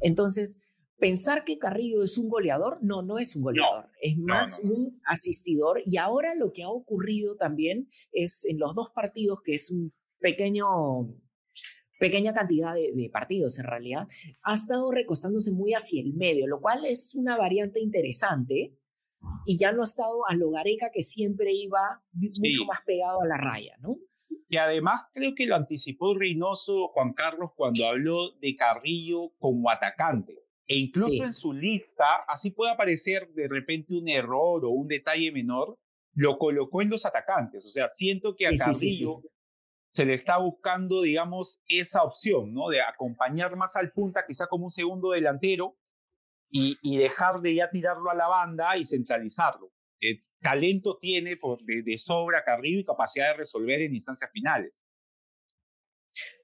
Entonces, pensar que Carrillo es un goleador, no, no es un goleador, es más un asistidor. Y ahora lo que ha ocurrido también es en los dos partidos, que es un pequeño pequeña cantidad de, de, partidos en realidad, ha estado recostándose muy hacia el medio, lo cual es una variante interesante y ya no ha estado a lo Gareca que siempre iba mucho más pegado a la raya, ¿no? Y además creo que lo anticipó Reynoso Juan Carlos cuando habló de Carrillo como atacante. E incluso en su lista, así puede aparecer de repente un error o un detalle menor, lo colocó en los atacantes. O sea, siento que a Carrillo se le está buscando, digamos, esa opción, ¿no? De acompañar más al punta, quizá como un segundo delantero, y, dejar de ya tirarlo a la banda y centralizarlo. Eh, talento tiene por, de, sobra Carrillo y capacidad de resolver en instancias finales.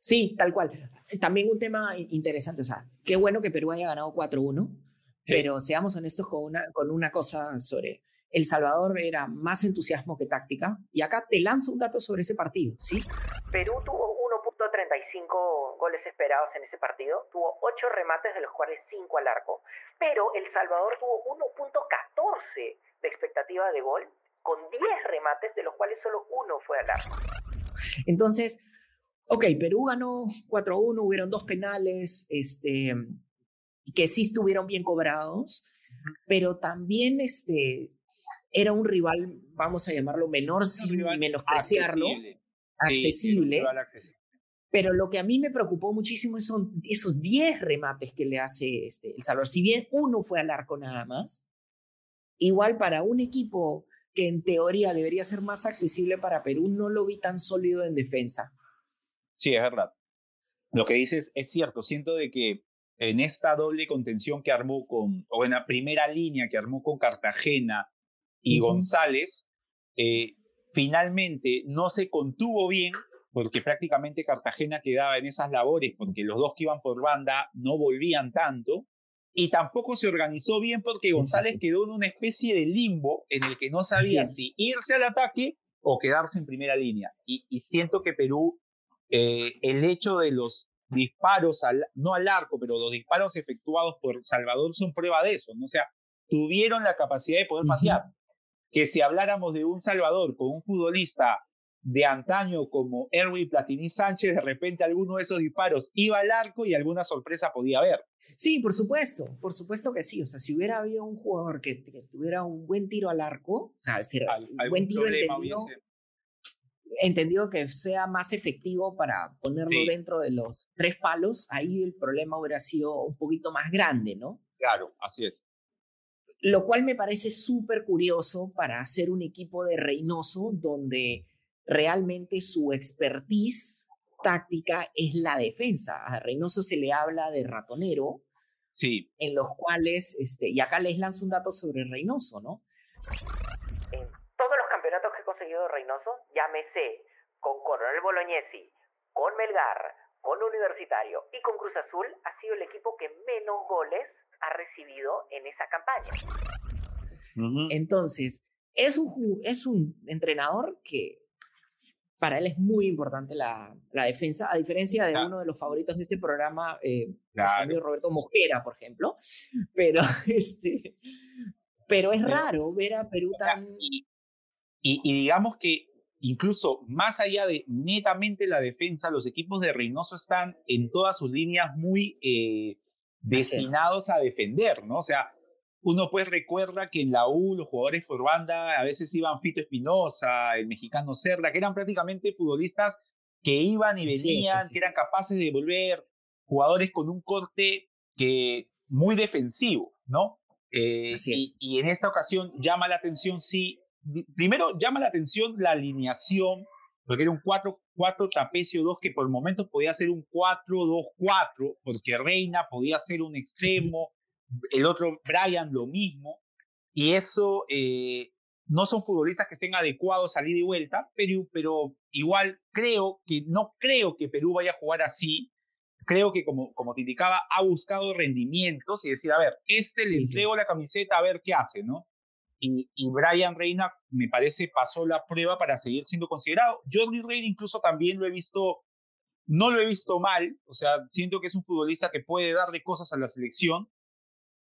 Sí, tal cual. También un tema interesante, o sea, qué bueno que Perú haya ganado 4-1, pero seamos honestos con una, con una cosa sobre El Salvador era más entusiasmo que táctica, y acá te lanzo un dato sobre ese partido, ¿sí? Perú tuvo 1.35 goles esperados en ese partido, tuvo 8 remates de los cuales 5 al arco, pero El Salvador tuvo 1.14 de expectativa de gol con 10 remates, de los cuales solo uno fue al arco. Entonces, ok, Perú ganó 4-1, hubieron dos penales, este, que sí estuvieron bien cobrados, pero también este, era un rival, vamos a llamarlo menor, sin menospreciarlo, accesible. accesible pero lo que a mí me preocupó muchísimo son esos 10 remates que le hace este, El Salvador. Si bien uno fue al arco nada más, igual para un equipo que en teoría debería ser más accesible para Perú, no lo vi tan sólido en defensa. Sí, es verdad. Lo que dices es cierto. Siento de que en esta doble contención que armó con, o en la primera línea que armó con Cartagena y González, eh, finalmente no se contuvo bien porque prácticamente Cartagena quedaba en esas labores, porque los dos que iban por banda no volvían tanto, y tampoco se organizó bien porque González quedó en una especie de limbo en el que no sabía si irse al ataque o quedarse en primera línea. Y, siento que Perú, eh, el hecho de los disparos, al, no al arco, pero los disparos efectuados por Salvador son prueba de eso, ¿no? O sea, tuvieron la capacidad de poder patear. Que si habláramos de un Salvador con un futbolista de antaño como Erwin Platini Sánchez, de repente alguno de esos disparos iba al arco y alguna sorpresa podía haber. Sí, por supuesto, por supuesto que sí. O sea, si hubiera habido un jugador que, tuviera un buen tiro al arco, o sea, decir, un buen tiro entendido, que sea más efectivo para ponerlo dentro de los tres palos, ahí el problema hubiera sido un poquito más grande, ¿no? Claro, así es. Lo cual me parece súper curioso para hacer un equipo de Reynoso donde realmente su expertise táctica es la defensa. A Reynoso se le habla de ratonero, sí. en los cuales, este, y acá les lanzo un dato sobre Reynoso, ¿no? En todos los campeonatos que he conseguido Reynoso, llámese con Coronel Bolognesi, con Melgar, con Universitario y con Cruz Azul, ha sido el equipo que menos goles ha recibido en esa campaña. Entonces, es un, es un entrenador que para él es muy importante la, la defensa, a diferencia de uno de los favoritos de este programa, eh, Roberto Mosquera, por ejemplo. Pero, este, pero es raro ver a Perú tan... Y, y, digamos que incluso más allá de netamente la defensa, los equipos de Reynoso están en todas sus líneas muy eh, destinados a defender, ¿no? O sea, uno pues recuerda que en la U los jugadores por banda a veces iban Fito Espinosa, el mexicano Serra, que eran prácticamente futbolistas que iban y venían, que eran capaces de volver jugadores con un corte que muy defensivo, ¿no? Eh, y, y, en esta ocasión llama la atención, sí, primero llama la atención la alineación, porque era un 4-4 trapecio 2 que por momentos podía ser un 4-2-4, porque Reina podía ser un extremo, el otro Brian lo mismo, y eso eh, no son futbolistas que estén adecuados a ida y vuelta, pero, pero igual creo que no creo que Perú vaya a jugar así. Creo que, como, como te indicaba, ha buscado rendimientos y decir, a ver, este le entrego la camiseta a ver qué hace, ¿no? Y, y, Brian Reina, me parece, pasó la prueba para seguir siendo considerado. Jordi Reina incluso también lo he visto, no lo he visto mal, o sea, siento que es un futbolista que puede darle cosas a la selección,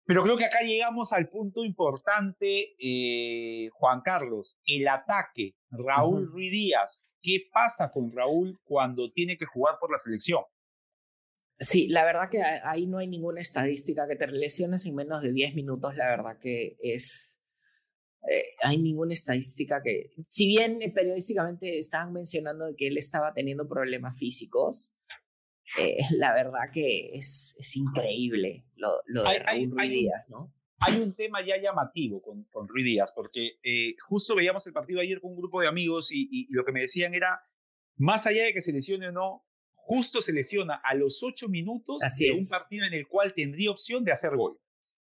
pero creo que acá llegamos al punto importante, eh, Juan Carlos, el ataque. Raúl Ruiz Díaz. ¿Qué pasa con Raúl cuando tiene que jugar por la selección? Sí, la verdad que ahí no hay ninguna estadística que te lesiones en menos de 10 minutos, la verdad que es... Eh, hay ninguna estadística que, si bien periodísticamente estaban mencionando que él estaba teniendo problemas físicos, eh, la verdad que es, es increíble lo, lo de hay, Ruiz Díaz, ¿no? Hay un tema ya llamativo con, con Ruiz Díaz, porque eh, justo veíamos el partido ayer con un grupo de amigos y, y, lo que me decían era, más allá de que se lesione o no, justo se lesiona a los ocho minutos de un partido en el cual tendría opción de hacer gol.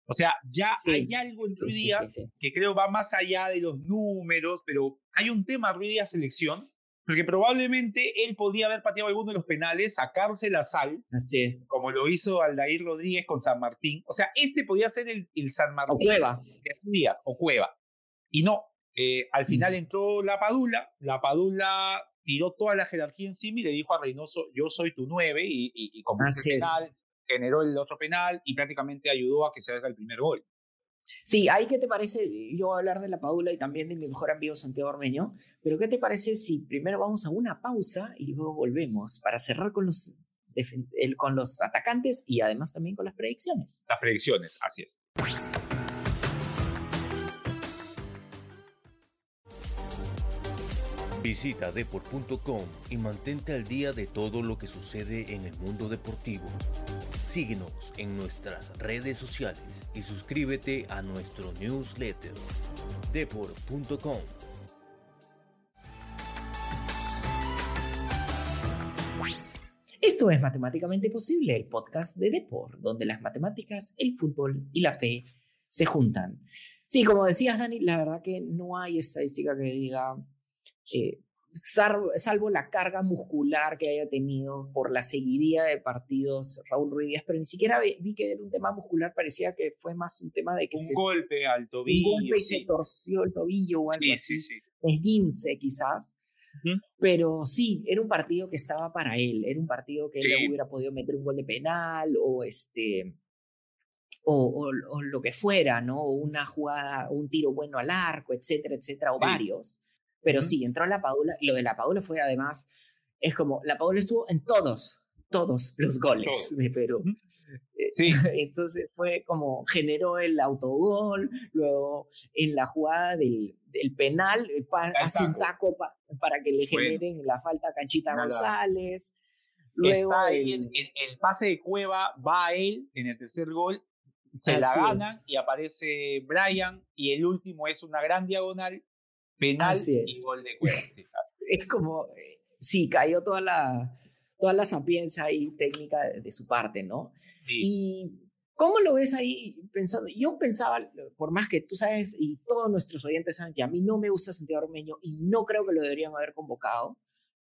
O sea, ya hay algo en Ruiz Díaz que creo va más allá de los números, pero hay un tema Ruiz Díaz selección porque probablemente él podía haber pateado alguno de los penales, sacarse la sal. Así es. Como lo hizo Aldair Rodríguez con San Martín. O sea, este podía ser el, el San Martín. O Cueva. Díaz, o Cueva. Y no. Eh, al final entró la Padula. La Padula tiró toda la jerarquía encima y le dijo a Reynoso: Yo soy tu nueve. Y, y, y como el penal, generó el otro penal y prácticamente ayudó a que se haga el primer gol. Sí, ahí qué te parece, yo voy a hablar de la Padula y también de mi mejor amigo Santiago Ormeño, pero ¿qué te parece si primero vamos a una pausa y luego volvemos para cerrar con los, con los atacantes y además también con las predicciones? Las predicciones, así es. Visita deport.com y mantente al día de todo lo que sucede en el mundo deportivo. Síguenos en nuestras redes sociales y suscríbete a nuestro newsletter deport.com. Esto es Matemáticamente Posible, el podcast de Deport, donde las matemáticas, el fútbol y la fe se juntan. Sí, como decías, Dani, la verdad que no hay estadística que diga eh, salvo, la carga muscular que haya tenido por la seguiría de partidos Raúl Ruiz pero ni siquiera vi, que era un tema muscular, parecía que fue más un tema de que un golpe al tobillo. Un golpe y se torció el tobillo o algo así. Sí, Esguince quizás. Pero sí, era un partido que estaba para él, era un partido que él hubiera podido meter un gol de penal o este o, o, lo que fuera, ¿no? Una jugada, un tiro bueno al arco, etcétera, etcétera, o varios. Pero sí, entró la Padula. Lo de la Padula fue además, es como, la Padula estuvo en todos, todos los goles de Perú. Eh, sí. Entonces fue como, generó el autogol, luego en la jugada del, del penal, eh, hace un taco para que le generen la falta a Canchita González. Luego el, el, pase de Cueva va a él en el tercer gol, se la gana y aparece Brian y el último es una gran diagonal Penal y gol de Cueva. es como, eh, sí, cayó toda la, toda la sapiencia y técnica de, su parte, ¿no? Y ¿Cómo lo ves ahí pensando? Yo pensaba, por más que tú sabes y todos nuestros oyentes saben que a mí no me gusta Santiago Ormeño y no creo que lo deberían haber convocado.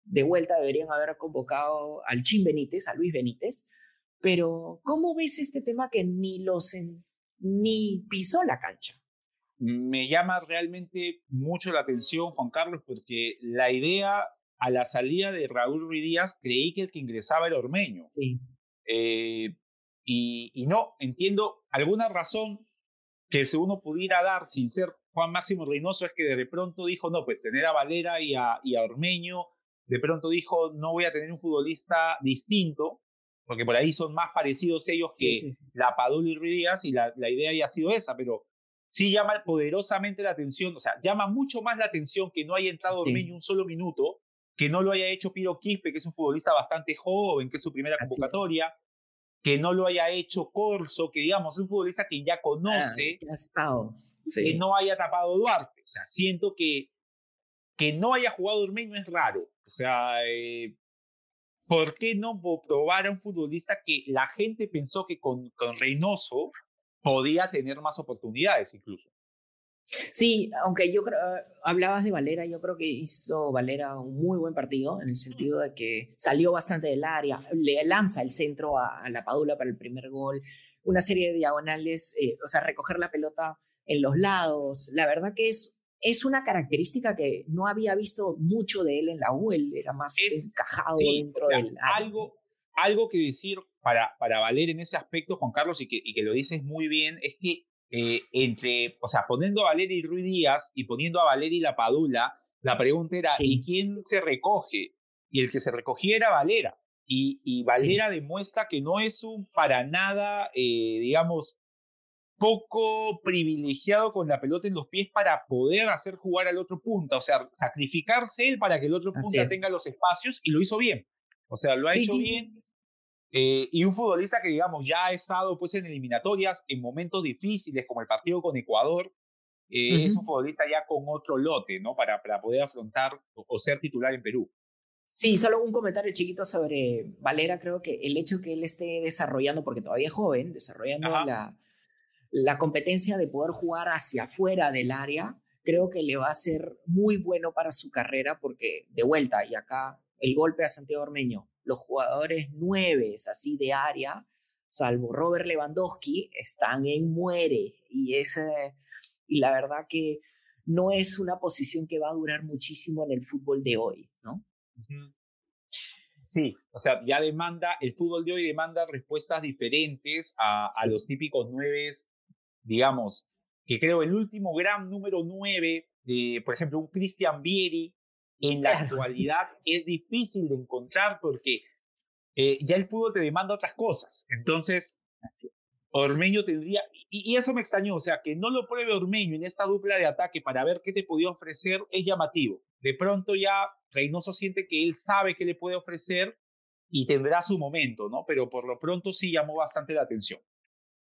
De vuelta deberían haber convocado al Chin Benítez, a Luis Benítez. Pero ¿cómo ves este tema que ni los ni pisó la cancha? Me llama realmente mucho la atención, Juan Carlos, porque la idea a la salida de Raúl Ruiz Díaz creí que el que ingresaba era Ormeño. Sí. Eh, y, no, entiendo alguna razón que si uno pudiera dar sin ser Juan Máximo Reynoso es que de pronto dijo, no, pues tener a Valera y a, y a Ormeño, de pronto dijo, no voy a tener un futbolista distinto, porque por ahí son más parecidos ellos que la Padula y Ruiz Díaz, y la, la idea ya ha sido esa, pero sí llama poderosamente la atención, o sea, llama mucho más la atención que no haya entrado sí. un solo minuto, que no lo haya hecho Piro Quispe, que es un futbolista bastante joven, que es su primera convocatoria, que no lo haya hecho Corso, que digamos, es un futbolista que ya conoce, ha estado. que no haya tapado Duarte. O sea, siento que que no haya jugado Ormeño es raro, O sea, eh, ¿por qué no probar a un futbolista que la gente pensó que con, con Reynoso podía tener más oportunidades incluso? Sí, aunque yo creo, hablabas de Valera, yo creo que hizo Valera un muy buen partido en el sentido de que salió bastante del área, le lanza el centro a, la Padula para el primer gol, una serie de diagonales, eh, o sea, recoger la pelota en los lados. La verdad que es, es una característica que no había visto mucho de él en la U, él era más encajado dentro del Algo, algo que decir para, para valer en ese aspecto, Juan Carlos, y que, y que lo dices muy bien, es que eh, entre, o sea, poniendo a Valeria y Ruiz Díaz y poniendo a Valeria y la Padula, la pregunta era, ¿y quién se recoge? Y el que se recogía era Valera. Y, y Valera demuestra que no es un para nada, eh, digamos, poco privilegiado con la pelota en los pies para poder hacer jugar al otro punta, o sea, sacrificarse él para que el otro punta tenga los espacios y lo hizo bien. O sea, lo ha hecho bien eh, y un futbolista que, digamos, ya ha estado pues, en eliminatorias en momentos difíciles, como el partido con Ecuador, eh, es un futbolista ya con otro lote, ¿no? Para, para poder afrontar o, ser titular en Perú. Sí, solo un comentario chiquito sobre Valera. Creo que el hecho que él esté desarrollando, porque todavía es joven, desarrollando la, la competencia de poder jugar hacia afuera del área, creo que le va a ser muy bueno para su carrera, porque de vuelta, y acá el golpe a Santiago Ormeño, los jugadores nueve, así de área, salvo Robert Lewandowski, están en muere. Y, es, y la verdad que no es una posición que va a durar muchísimo en el fútbol de hoy, ¿no? Sí, o sea, ya demanda, el fútbol de hoy demanda respuestas diferentes a, a los típicos nueve, digamos, que creo el último gran número nueve, por ejemplo, un Cristian Vieri, en la actualidad es difícil de encontrar porque eh, ya el fútbol te demanda otras cosas. Entonces, Ormeño tendría, y, eso me extrañó, o sea, que no lo pruebe Ormeño en esta dupla de ataque para ver qué te podía ofrecer es llamativo. De pronto ya Reynoso siente que él sabe qué le puede ofrecer y tendrá su momento, ¿no? Pero por lo pronto sí llamó bastante la atención.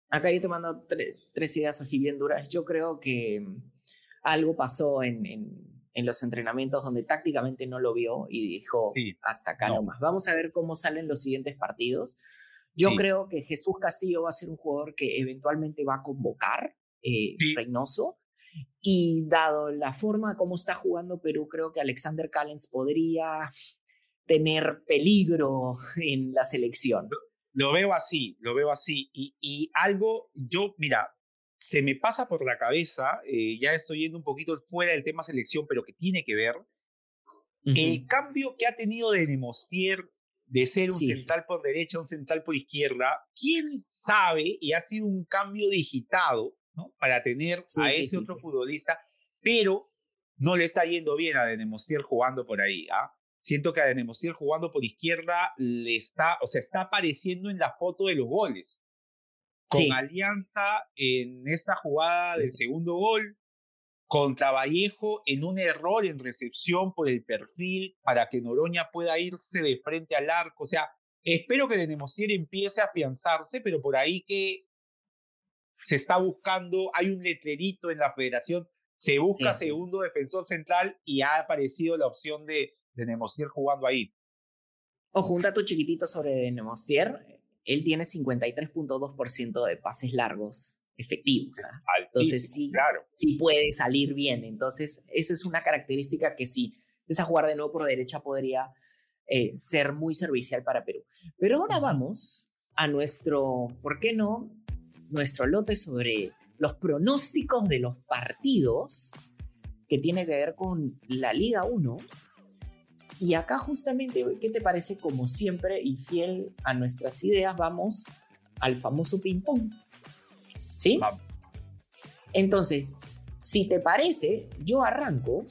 Acá yo te mando tres, tres ideas así bien duras. Yo creo que algo pasó en, en los entrenamientos donde tácticamente no lo vio y dijo, hasta acá no. nomás. Vamos a ver cómo salen los siguientes partidos. Yo creo que Jesús Castillo va a ser un jugador que eventualmente va a convocar eh, Reynoso. Y dado la forma como está jugando Perú, creo que Alexander Callens podría tener peligro en la selección. Lo, veo así, lo veo así. Y, y algo, yo, mira, se me pasa por la cabeza, eh, ya estoy yendo un poquito fuera del tema selección, pero que tiene que ver, el cambio que ha tenido de Nemostier de ser un central por derecha, un central por izquierda, quién sabe, y ha sido un cambio digitado, ¿no? Para tener a ese otro futbolista, pero no le está yendo bien a Denemostier jugando por ahí, ¿ah? Siento que a Denemostier jugando por izquierda le está, o sea, está apareciendo en la foto de los goles con Alianza en esta jugada del segundo gol, contra Vallejo en un error en recepción por el perfil para que Noroña pueda irse de frente al arco. O sea, espero que Denemostier empiece a afianzarse, pero por ahí que se está buscando, hay un letrerito en la federación, se busca segundo defensor central y ha aparecido la opción de Denemostier jugando ahí. Ojo, un dato chiquitito sobre Denemostier él tiene 53.2% de pases largos efectivos. Entonces sí, claro. sí puede salir bien. Entonces esa es una característica que si empieza a jugar de nuevo por derecha podría eh, ser muy servicial para Perú. Pero ahora vamos a nuestro, ¿por qué no? Nuestro lote sobre los pronósticos de los partidos que tiene que ver con la Liga 1 y acá justamente, ¿qué te parece? Como siempre y fiel a nuestras ideas, vamos al famoso ping-pong. ¿Sí? Entonces, si te parece, yo arranco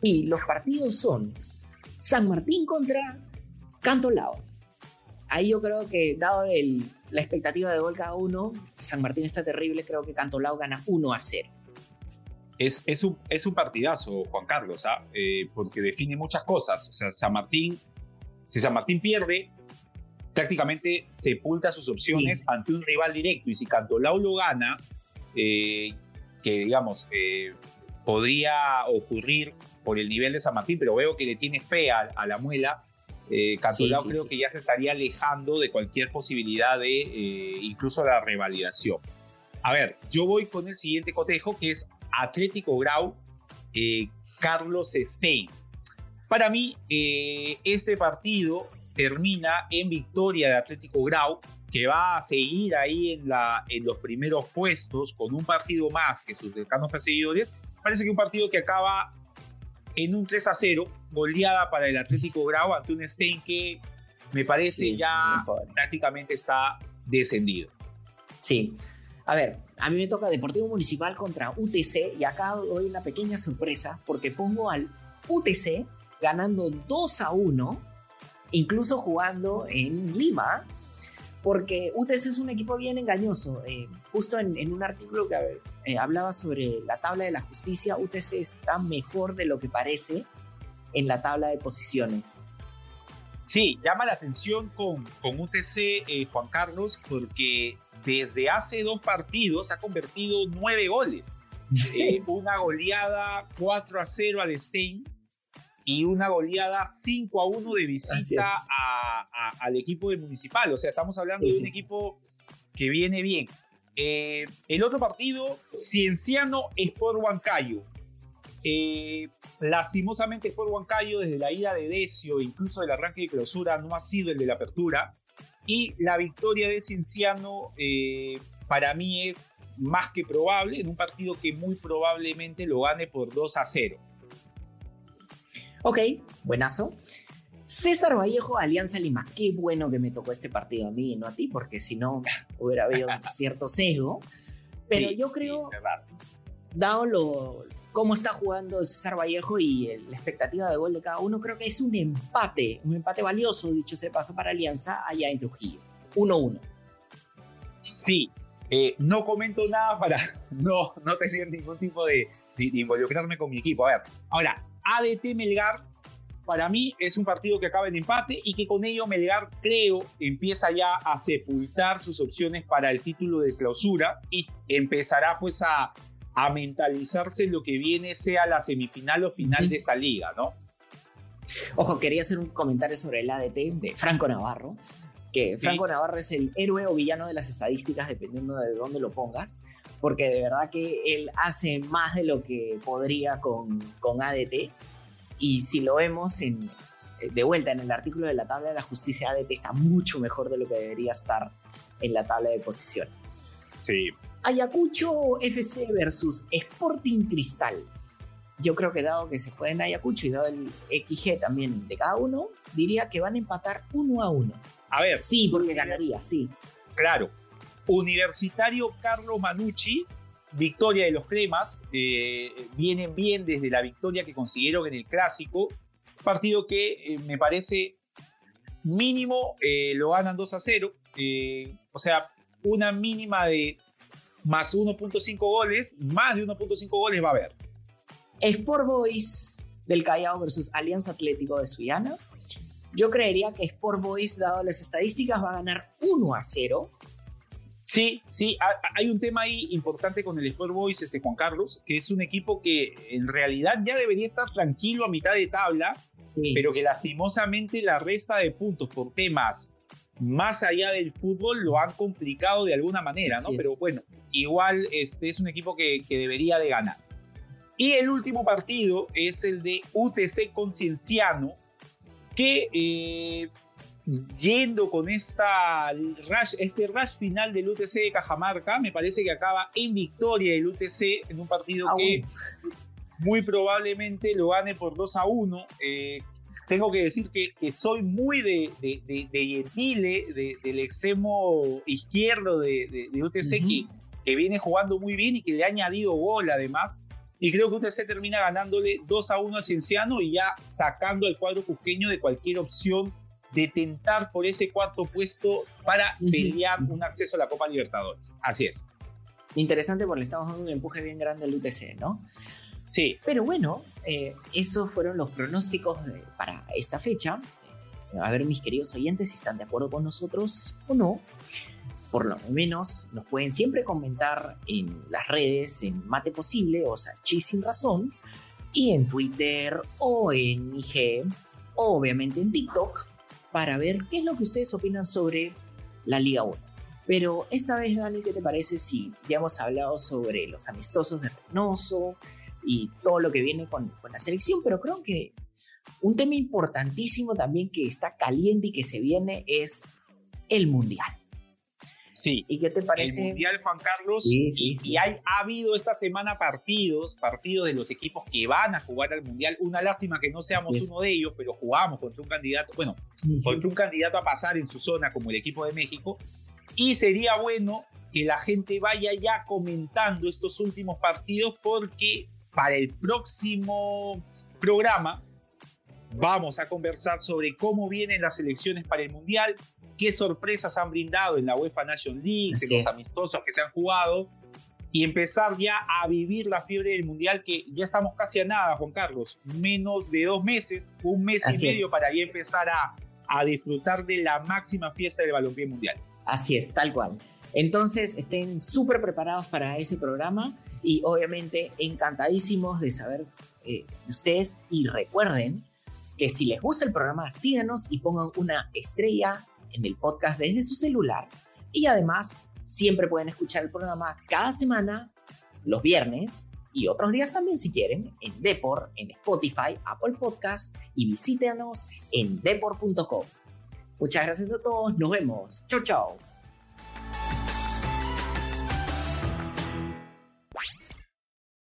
y los partidos son San Martín contra Cantolao. Ahí yo creo que, dado la expectativa de gol cada uno, San Martín está terrible, creo que Cantolao gana 1 a 0 es, es, un, es un partidazo, Juan Carlos, ¿ah? eh, porque define muchas cosas. O sea, San Martín, si San Martín pierde, prácticamente sepulta sus opciones ante un rival directo. Y si Cantolao lo gana, eh, que digamos, eh, podría ocurrir por el nivel de San Martín, pero veo que le tiene fe a, la muela. Eh, Cantolao creo que ya se estaría alejando de cualquier posibilidad de incluso la revalidación. A ver, yo voy con el siguiente cotejo que es Atlético Grau, eh, Carlos Stein. Para mí, eh, este partido termina en victoria de Atlético Grau, que va a seguir ahí en, la, en los primeros puestos con un partido más que sus cercanos perseguidores. Parece que un partido que acaba en un 3 a 0, goleada para el Atlético Grau ante un Stein que me parece ya prácticamente está descendido. Sí. A ver, a mí me toca Deportivo Municipal contra UTC y acá doy una pequeña sorpresa porque pongo al UTC ganando 2 a 1, incluso jugando en Lima, porque UTC es un equipo bien engañoso. Eh, justo en, un artículo que eh, hablaba sobre la tabla de la justicia, UTC está mejor de lo que parece en la tabla de posiciones. Sí, llama la atención con, con UTC eh, Juan Carlos, porque desde hace dos partidos ha convertido nueve goles. una goleada 4 a 0 al Stein y una goleada 5 a 1 de visita al equipo de Municipal. O sea, estamos hablando de un equipo que viene bien. Eh, el otro partido, Cienciano Sport Huancayo. Eh, lastimosamente Sport Huancayo desde la ida de Decio, incluso del arranque de clausura, no ha sido el de la apertura. Y la victoria de Cienciano eh, para mí es más que probable en un partido que muy probablemente lo gane por 2 a 0. Ok, buenazo. César Vallejo, Alianza Lima. Qué bueno que me tocó este partido a mí y no a ti, porque si no hubiera habido un cierto sesgo. Pero yo creo, dado lo, cómo está jugando César Vallejo y la expectativa de gol de cada uno, creo que es un empate, un empate valioso, dicho sea paso, para Alianza allá en Trujillo. 1-1. Sí, eh, no comento nada para no, no tener ningún tipo de, de, de involucrarme con mi equipo. A ver, ahora, ADT Melgar, para mí es un partido que acaba en empate y que con ello Melgar creo empieza ya a sepultar sus opciones para el título de clausura y empezará pues a, a mentalizarse lo que viene sea la semifinal o final de esa liga, ¿no? Ojo, quería hacer un comentario sobre el ADT de Franco Navarro, que Franco Navarro es el héroe o villano de las estadísticas, dependiendo de dónde lo pongas, porque de verdad que él hace más de lo que podría con, con ADT. Y si lo vemos en, de vuelta en el artículo de la tabla de la justicia, ADT está mucho mejor de lo que debería estar en la tabla de posiciones. Sí. Ayacucho FC versus Sporting Cristal. Yo creo que dado que se juega en Ayacucho y dado el XG también de cada uno, diría que van a empatar uno a uno. A ver. Sí, porque ganaría, sí. Claro, Universitario Carlos Manucci, victoria de los cremas, eh, vienen bien desde la victoria que consiguieron en el clásico, partido que eh, me parece mínimo eh, lo ganan 2 a 0, o sea, una mínima de más 1.5 goles, más de 1.5 goles va a haber. Sport Boys del Callao versus Alianza Atlético de Suiana. Yo creería que Sport Boys, dado las estadísticas, va a ganar 1 a 0. Sí, sí, hay un tema ahí importante con el Sport Boys, este Juan Carlos, que es un equipo que en realidad ya debería estar tranquilo a mitad de tabla, pero que lastimosamente la resta de puntos por temas más allá del fútbol lo han complicado de alguna manera, ¿no? Pero bueno, igual este es un equipo que, debería de ganar. Y el último partido es el de UTC Concienciano, que eh, yendo con esta este rush final del UTC de Cajamarca, me parece que acaba en victoria del UTC en un partido que muy probablemente lo gane por 2 a 1. Eh, tengo que decir que, soy muy de, de, de, Gentile, del extremo izquierdo de, UTC, que, que viene jugando muy bien y que le ha añadido gol además. Y creo que UTC termina ganándole 2 a 1 al Cienciano y ya sacando al cuadro cusqueño de cualquier opción de tentar por ese cuarto puesto para pelear un acceso a la Copa Libertadores. Así es. Interesante porque le estamos dando un empuje bien grande al UTC, ¿no? Sí. Pero bueno, eh, esos fueron los pronósticos para esta fecha. A ver, mis queridos oyentes, si están de acuerdo con nosotros o no. por lo menos nos pueden siempre comentar en las redes, en Mate Posible o Chi Sin Razón, y en Twitter o en IG, obviamente en TikTok, para ver qué es lo que ustedes opinan sobre la Liga 1. Pero esta vez, Dani, ¿qué te parece si ya hemos hablado sobre los amistosos de Reynoso y todo lo que viene con, con la selección? Pero creo que un tema importantísimo también que está caliente y que se viene es el Mundial. Sí. ¿Y qué te parece? El Mundial, Juan Carlos. Sí, sí, y, hay, ha habido esta semana partidos, partidos de los equipos que van a jugar al Mundial. Una lástima que no seamos uno de ellos, pero jugamos contra un candidato, bueno, contra un candidato a pasar en su zona como el equipo de México. Y sería bueno que la gente vaya ya comentando estos últimos partidos porque para el próximo programa vamos a conversar sobre cómo vienen las elecciones para el Mundial, qué sorpresas han brindado en la UEFA Nation League, en los amistosos que se han jugado y empezar ya a vivir la fiebre del mundial que ya estamos casi a nada, Juan Carlos, menos de dos meses, un mes y medio para ya empezar a, a disfrutar de la máxima fiesta del balompié mundial. Así es, tal cual. Entonces estén súper preparados para ese programa y obviamente encantadísimos de saber eh, de ustedes y recuerden que si les gusta el programa síganos y pongan una estrella en el podcast desde su celular. Y además, siempre pueden escuchar el programa cada semana, los viernes y otros días también si quieren, en Depor, en Spotify, Apple Podcast y visítenos en depor.com. Muchas gracias a todos, nos vemos. Chau, chau.